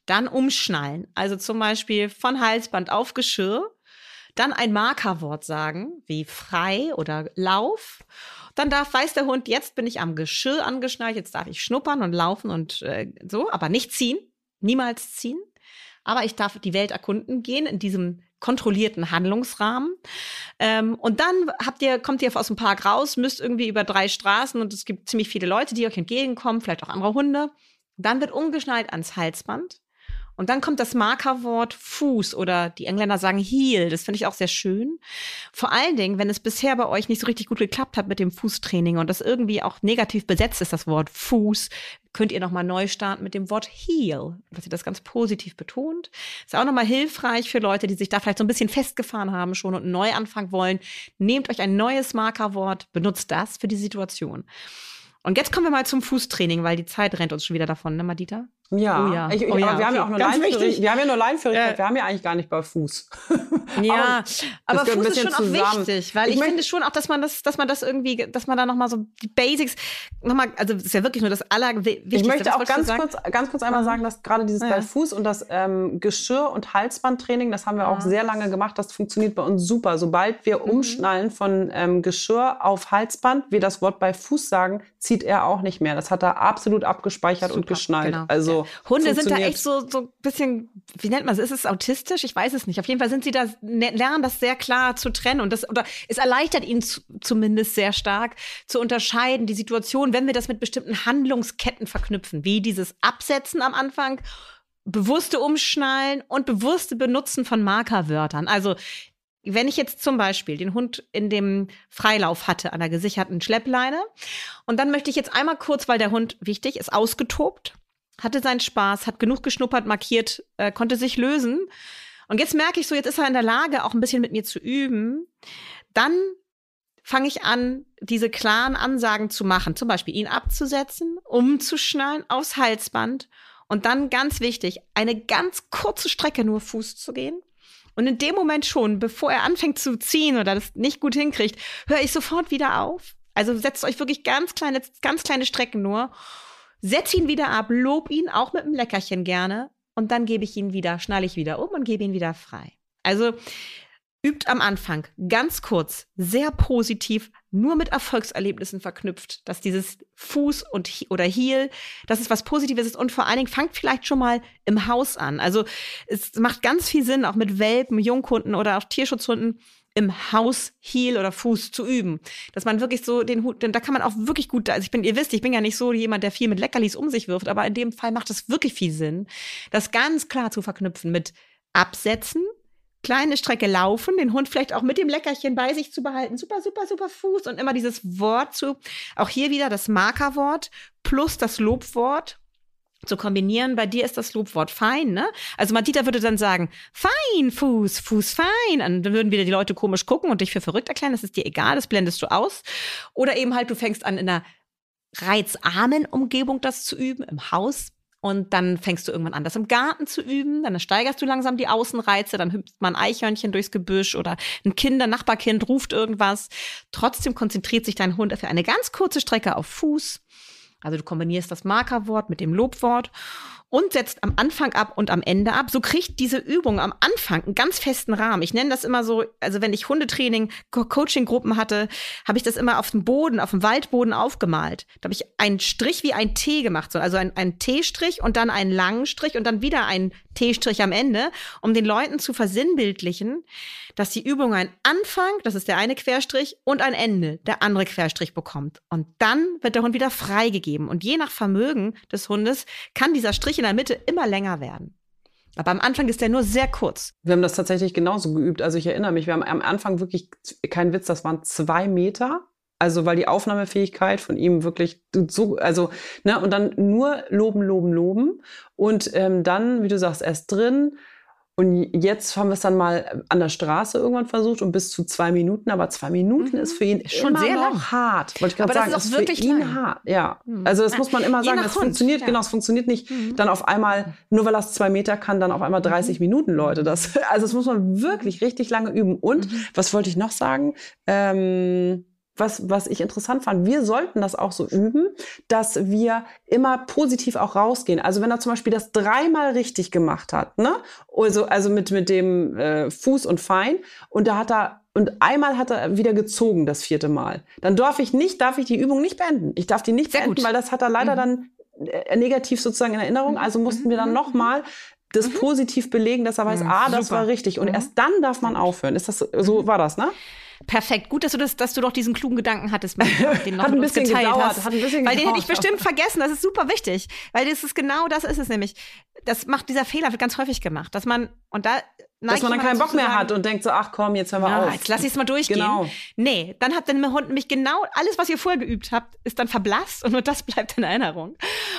Speaker 2: Dann umschnallen. Also zum Beispiel von Halsband auf Geschirr dann ein Markerwort sagen, wie frei oder Lauf. Dann darf, weiß der Hund, jetzt bin ich am Geschirr angeschnallt, jetzt darf ich schnuppern und laufen und äh, so, aber nicht ziehen, niemals ziehen. Aber ich darf die Welt erkunden gehen in diesem kontrollierten Handlungsrahmen. Ähm, und dann habt ihr, kommt ihr aus dem Park raus, müsst irgendwie über drei Straßen und es gibt ziemlich viele Leute, die euch entgegenkommen, vielleicht auch andere Hunde. Dann wird umgeschnallt ans Halsband. Und dann kommt das Markerwort Fuß oder die Engländer sagen Heel. Das finde ich auch sehr schön. Vor allen Dingen, wenn es bisher bei euch nicht so richtig gut geklappt hat mit dem Fußtraining und das irgendwie auch negativ besetzt ist, das Wort Fuß, könnt ihr nochmal neu starten mit dem Wort Heel, dass ihr das ganz positiv betont. Ist auch nochmal hilfreich für Leute, die sich da vielleicht so ein bisschen festgefahren haben schon und neu anfangen wollen. Nehmt euch ein neues Markerwort, benutzt das für die Situation. Und jetzt kommen wir mal zum Fußtraining, weil die Zeit rennt uns schon wieder davon, ne, Madita?
Speaker 1: Ja, oh ja. Ich, ich, oh ja. aber wir okay. haben ja auch nur Leinführigkeit. Wir haben ja nur Leinführigkeit. Ja. Wir haben ja eigentlich gar nicht bei Fuß.
Speaker 2: Ja, aber, aber Fuß ist schon zusammen. auch wichtig, weil ich, ich finde schon auch, dass man das, dass man das irgendwie, dass man da nochmal so die Basics nochmal, also das ist ja wirklich nur das Allerwichtigste.
Speaker 1: Ich möchte auch ganz kurz, ganz kurz einmal sagen, dass gerade dieses ja. bei Fuß und das ähm, Geschirr- und Halsbandtraining, das haben wir auch sehr lange gemacht. Das funktioniert bei uns super. Sobald wir mhm. umschnallen von ähm, Geschirr auf Halsband, wir das Wort bei Fuß sagen, zieht er auch nicht mehr. Das hat er absolut abgespeichert super, und geschnallt. Genau. Also
Speaker 2: Hunde sind da echt so so bisschen, wie nennt man es? Ist es autistisch? Ich weiß es nicht. Auf jeden Fall sind sie da ne, lernen das sehr klar zu trennen und das oder es erleichtert ihnen zu, zumindest sehr stark zu unterscheiden die Situation, wenn wir das mit bestimmten Handlungsketten verknüpfen, wie dieses Absetzen am Anfang bewusste Umschnallen und bewusste Benutzen von Markerwörtern. Also wenn ich jetzt zum Beispiel den Hund in dem Freilauf hatte an der gesicherten Schleppleine und dann möchte ich jetzt einmal kurz, weil der Hund wichtig ist, ausgetobt, hatte seinen Spaß, hat genug geschnuppert, markiert, äh, konnte sich lösen. Und jetzt merke ich so, jetzt ist er in der Lage, auch ein bisschen mit mir zu üben. Dann fange ich an, diese klaren Ansagen zu machen, zum Beispiel ihn abzusetzen, umzuschnallen aufs Halsband und dann ganz wichtig, eine ganz kurze Strecke nur Fuß zu gehen. Und in dem Moment schon, bevor er anfängt zu ziehen oder das nicht gut hinkriegt, höre ich sofort wieder auf. Also setzt euch wirklich ganz kleine, ganz kleine Strecken nur setz ihn wieder ab, lob ihn auch mit einem Leckerchen gerne und dann gebe ich ihn wieder, schnalle ich wieder um und gebe ihn wieder frei. Also übt am Anfang ganz kurz, sehr positiv, nur mit Erfolgserlebnissen verknüpft, dass dieses Fuß und oder Heel, dass es was Positives ist und vor allen Dingen fangt vielleicht schon mal im Haus an. Also es macht ganz viel Sinn, auch mit Welpen, Junghunden oder auch Tierschutzhunden im Haus Heel oder Fuß zu üben. Dass man wirklich so den Hut, denn da kann man auch wirklich gut, also ich bin, ihr wisst, ich bin ja nicht so jemand, der viel mit Leckerlis um sich wirft, aber in dem Fall macht es wirklich viel Sinn, das ganz klar zu verknüpfen mit Absetzen, kleine Strecke laufen, den Hund vielleicht auch mit dem Leckerchen bei sich zu behalten. Super, super, super Fuß und immer dieses Wort zu, auch hier wieder das Markerwort plus das Lobwort zu kombinieren. Bei dir ist das Lobwort fein, ne? Also Madita würde dann sagen, fein, Fuß, Fuß fein. Und dann würden wieder die Leute komisch gucken und dich für verrückt erklären. Das ist dir egal, das blendest du aus. Oder eben halt, du fängst an in einer reizarmen Umgebung das zu üben, im Haus und dann fängst du irgendwann an, das im Garten zu üben. Dann steigerst du langsam die Außenreize. Dann hüpft man Eichhörnchen durchs Gebüsch oder ein Kind, ein Nachbarkind ruft irgendwas. Trotzdem konzentriert sich dein Hund für eine ganz kurze Strecke auf Fuß. Also du kombinierst das Markerwort mit dem Lobwort und setzt am Anfang ab und am Ende ab. So kriegt diese Übung am Anfang einen ganz festen Rahmen. Ich nenne das immer so, also wenn ich Hundetraining, Co Coaching-Gruppen hatte, habe ich das immer auf dem Boden, auf dem Waldboden aufgemalt. Da habe ich einen Strich wie ein T gemacht, so, also ein, T-Strich und dann einen langen Strich und dann wieder einen T-Strich am Ende, um den Leuten zu versinnbildlichen, dass die Übung einen Anfang, das ist der eine Querstrich, und ein Ende, der andere Querstrich bekommt. Und dann wird der Hund wieder freigegeben. Und je nach Vermögen des Hundes kann dieser Strich in der Mitte immer länger werden. Aber am Anfang ist der nur sehr kurz.
Speaker 1: Wir haben das tatsächlich genauso geübt. Also ich erinnere mich, wir haben am Anfang wirklich, kein Witz, das waren zwei Meter. Also weil die Aufnahmefähigkeit von ihm wirklich so, also, ne, und dann nur loben, loben, loben. Und ähm, dann, wie du sagst, erst drin, und jetzt haben wir es dann mal an der Straße irgendwann versucht und bis zu zwei Minuten. Aber zwei Minuten mhm. ist für ihn schon sehr lang. hart.
Speaker 2: Wollte ich gerade sagen, das ist, auch wirklich für ihn lang. hart.
Speaker 1: Ja, mhm. also das muss man immer sagen. Das funktioniert ja. genau. Es funktioniert nicht mhm. dann auf einmal nur weil das zwei Meter kann, dann auf einmal 30 mhm. Minuten, Leute. Das also das muss man wirklich richtig lange üben. Und mhm. was wollte ich noch sagen? Ähm, was, was ich interessant fand, wir sollten das auch so üben, dass wir immer positiv auch rausgehen. Also wenn er zum Beispiel das dreimal richtig gemacht hat, ne? Also, also mit, mit dem äh, Fuß und Fein und da hat er und einmal hat er wieder gezogen das vierte Mal. Dann darf ich nicht, darf ich die Übung nicht beenden. Ich darf die nicht Sehr beenden, gut. weil das hat er leider mhm. dann äh, negativ sozusagen in Erinnerung. Mhm. Also mussten wir dann mhm. nochmal das mhm. positiv belegen, dass er weiß, mhm. ah, das Super. war richtig. Und mhm. erst dann darf man aufhören. Ist das so war das, ne?
Speaker 2: Perfekt. Gut, dass du das, dass du doch diesen klugen Gedanken hattest,
Speaker 1: den noch hat ein bisschen geteilt gedauert, hast.
Speaker 2: Hat ein bisschen weil gedauert. den hätte ich bestimmt vergessen. Das ist super wichtig. Weil das ist genau das ist es nämlich. Das macht dieser Fehler wird ganz häufig gemacht, dass man und da
Speaker 1: dass man dann keinen Bock mehr hat und denkt so, ach komm, jetzt hören wir ja, auf.
Speaker 2: Jetzt lass ich es mal durchgehen. Genau. Nee, dann hat dann der Hund nämlich genau alles, was ihr vorher geübt habt, ist dann verblasst und nur das bleibt in Erinnerung.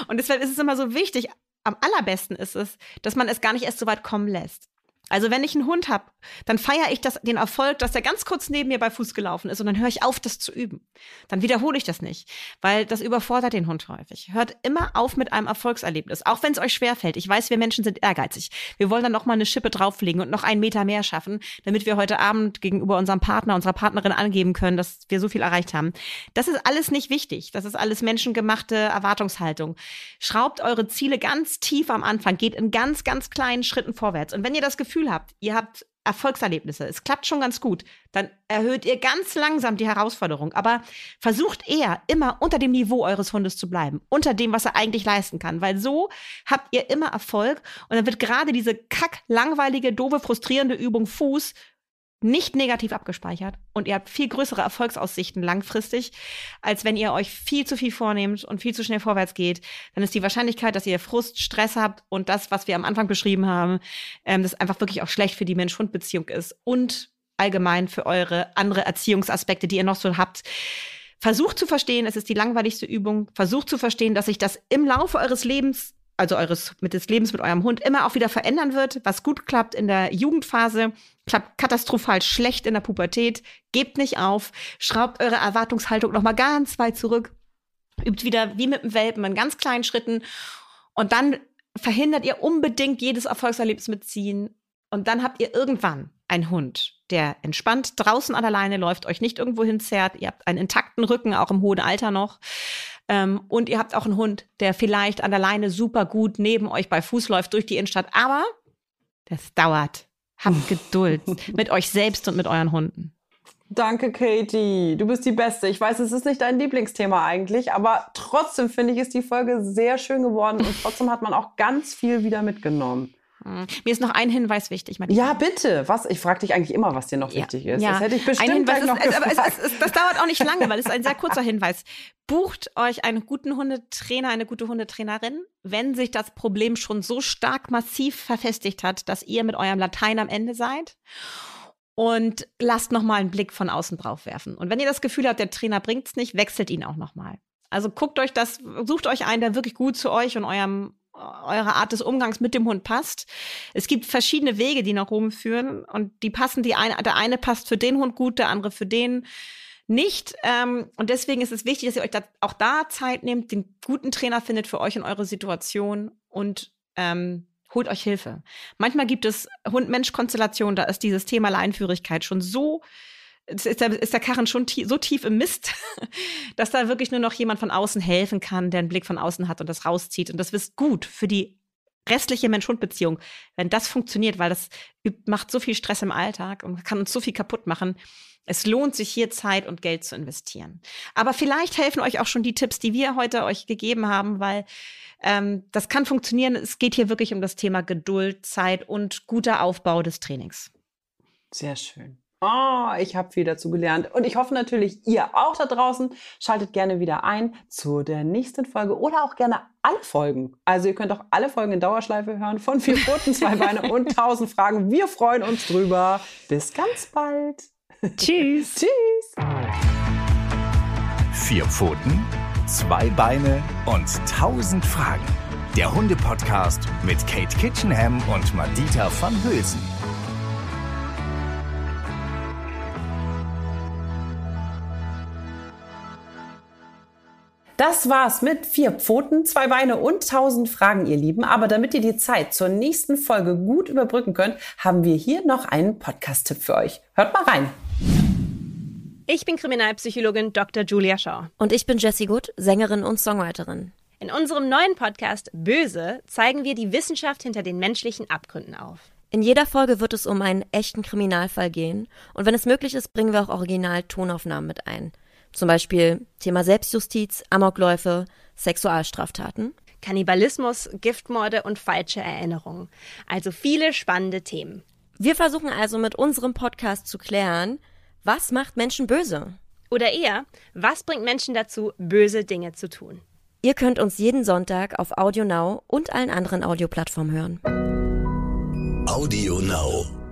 Speaker 2: Und deshalb ist es immer so wichtig, am allerbesten ist es, dass man es gar nicht erst so weit kommen lässt. Also wenn ich einen Hund habe, dann feiere ich das, den Erfolg, dass er ganz kurz neben mir bei Fuß gelaufen ist und dann höre ich auf, das zu üben. Dann wiederhole ich das nicht, weil das überfordert den Hund häufig. Hört immer auf mit einem Erfolgserlebnis, auch wenn es euch schwerfällt. Ich weiß, wir Menschen sind ehrgeizig. Wir wollen dann noch mal eine Schippe drauflegen und noch einen Meter mehr schaffen, damit wir heute Abend gegenüber unserem Partner, unserer Partnerin angeben können, dass wir so viel erreicht haben. Das ist alles nicht wichtig. Das ist alles menschengemachte Erwartungshaltung. Schraubt eure Ziele ganz tief am Anfang, geht in ganz, ganz kleinen Schritten vorwärts. Und wenn ihr das Gefühl Gefühl habt, ihr habt Erfolgserlebnisse, es klappt schon ganz gut, dann erhöht ihr ganz langsam die Herausforderung. Aber versucht eher immer unter dem Niveau eures Hundes zu bleiben, unter dem, was er eigentlich leisten kann, weil so habt ihr immer Erfolg und dann wird gerade diese kack langweilige, doofe, frustrierende Übung Fuß nicht negativ abgespeichert und ihr habt viel größere Erfolgsaussichten langfristig, als wenn ihr euch viel zu viel vornehmt und viel zu schnell vorwärts geht. Dann ist die Wahrscheinlichkeit, dass ihr Frust, Stress habt und das, was wir am Anfang beschrieben haben, ähm, das einfach wirklich auch schlecht für die Mensch-Hund-Beziehung ist und allgemein für eure andere Erziehungsaspekte, die ihr noch so habt. Versucht zu verstehen, es ist die langweiligste Übung. Versucht zu verstehen, dass sich das im Laufe eures Lebens also eures mit des Lebens mit eurem Hund immer auch wieder verändern wird. Was gut klappt in der Jugendphase, klappt katastrophal schlecht in der Pubertät. Gebt nicht auf, schraubt eure Erwartungshaltung noch mal ganz weit zurück, übt wieder wie mit dem Welpen in ganz kleinen Schritten und dann verhindert ihr unbedingt jedes Erfolgserlebnis mitziehen Und dann habt ihr irgendwann einen Hund, der entspannt draußen an alleine läuft, euch nicht irgendwo hinzerrt. Ihr habt einen intakten Rücken, auch im hohen Alter noch. Ähm, und ihr habt auch einen Hund, der vielleicht an der Leine super gut neben euch bei Fuß läuft durch die Innenstadt. Aber das dauert. Habt Geduld mit euch selbst und mit euren Hunden.
Speaker 1: Danke, Katie. Du bist die Beste. Ich weiß, es ist nicht dein Lieblingsthema eigentlich, aber trotzdem finde ich, ist die Folge sehr schön geworden und trotzdem hat man auch ganz viel wieder mitgenommen.
Speaker 2: Hm. Mir ist noch ein Hinweis wichtig,
Speaker 1: Martina. Ja, bitte. Was? Ich frage dich eigentlich immer, was dir noch ja. wichtig ist. Ja. Das hätte ich bestimmt
Speaker 2: ein Hinweis
Speaker 1: noch
Speaker 2: ist, aber es, es, Das dauert auch nicht lange, weil es ist ein sehr kurzer Hinweis. Bucht euch einen guten Hundetrainer, eine gute Hundetrainerin, wenn sich das Problem schon so stark massiv verfestigt hat, dass ihr mit eurem Latein am Ende seid und lasst noch mal einen Blick von außen drauf werfen. Und wenn ihr das Gefühl habt, der Trainer bringt's nicht, wechselt ihn auch noch mal. Also guckt euch das, sucht euch einen, der wirklich gut zu euch und eurem eure Art des Umgangs mit dem Hund passt. Es gibt verschiedene Wege, die nach Rom führen und die passen, die eine, der eine passt für den Hund gut, der andere für den nicht. Ähm, und deswegen ist es wichtig, dass ihr euch da, auch da Zeit nehmt, den guten Trainer findet für euch und eure Situation und ähm, holt euch Hilfe. Manchmal gibt es Hund-Mensch-Konstellationen, da ist dieses Thema Leinführigkeit schon so ist der, ist der Karren schon tie so tief im Mist, dass da wirklich nur noch jemand von außen helfen kann, der einen Blick von außen hat und das rauszieht. Und das ist gut für die restliche Mensch-Hund-Beziehung, wenn das funktioniert, weil das macht so viel Stress im Alltag und kann uns so viel kaputt machen. Es lohnt sich hier Zeit und Geld zu investieren. Aber vielleicht helfen euch auch schon die Tipps, die wir heute euch gegeben haben, weil ähm, das kann funktionieren. Es geht hier wirklich um das Thema Geduld, Zeit und guter Aufbau des Trainings.
Speaker 1: Sehr schön. Oh, ich habe viel dazu gelernt. Und ich hoffe natürlich, ihr auch da draußen. Schaltet gerne wieder ein zu der nächsten Folge oder auch gerne alle Folgen. Also ihr könnt auch alle Folgen in Dauerschleife hören von Vier Pfoten, Zwei Beine und Tausend Fragen. Wir freuen uns drüber. Bis ganz bald.
Speaker 2: Tschüss.
Speaker 1: Tschüss.
Speaker 3: Vier Pfoten, Zwei Beine und Tausend Fragen. Der Hunde-Podcast mit Kate Kitchenham und Madita van Hülsen.
Speaker 1: Das war's mit vier Pfoten, zwei Beine und tausend Fragen, ihr Lieben. Aber damit ihr die Zeit zur nächsten Folge gut überbrücken könnt, haben wir hier noch einen Podcast-Tipp für euch. Hört mal rein.
Speaker 4: Ich bin Kriminalpsychologin Dr. Julia Shaw.
Speaker 5: Und ich bin Jessie Good, Sängerin und Songwriterin.
Speaker 4: In unserem neuen Podcast Böse zeigen wir die Wissenschaft hinter den menschlichen Abgründen auf.
Speaker 5: In jeder Folge wird es um einen echten Kriminalfall gehen und wenn es möglich ist, bringen wir auch Original-Tonaufnahmen mit ein. Zum Beispiel Thema Selbstjustiz, Amokläufe, Sexualstraftaten.
Speaker 4: Kannibalismus, Giftmorde und falsche Erinnerungen. Also viele spannende Themen.
Speaker 5: Wir versuchen also mit unserem Podcast zu klären, was macht Menschen böse?
Speaker 4: Oder eher, was bringt Menschen dazu, böse Dinge zu tun?
Speaker 5: Ihr könnt uns jeden Sonntag auf Audio Now und allen anderen Audioplattformen hören.
Speaker 3: Audio Now.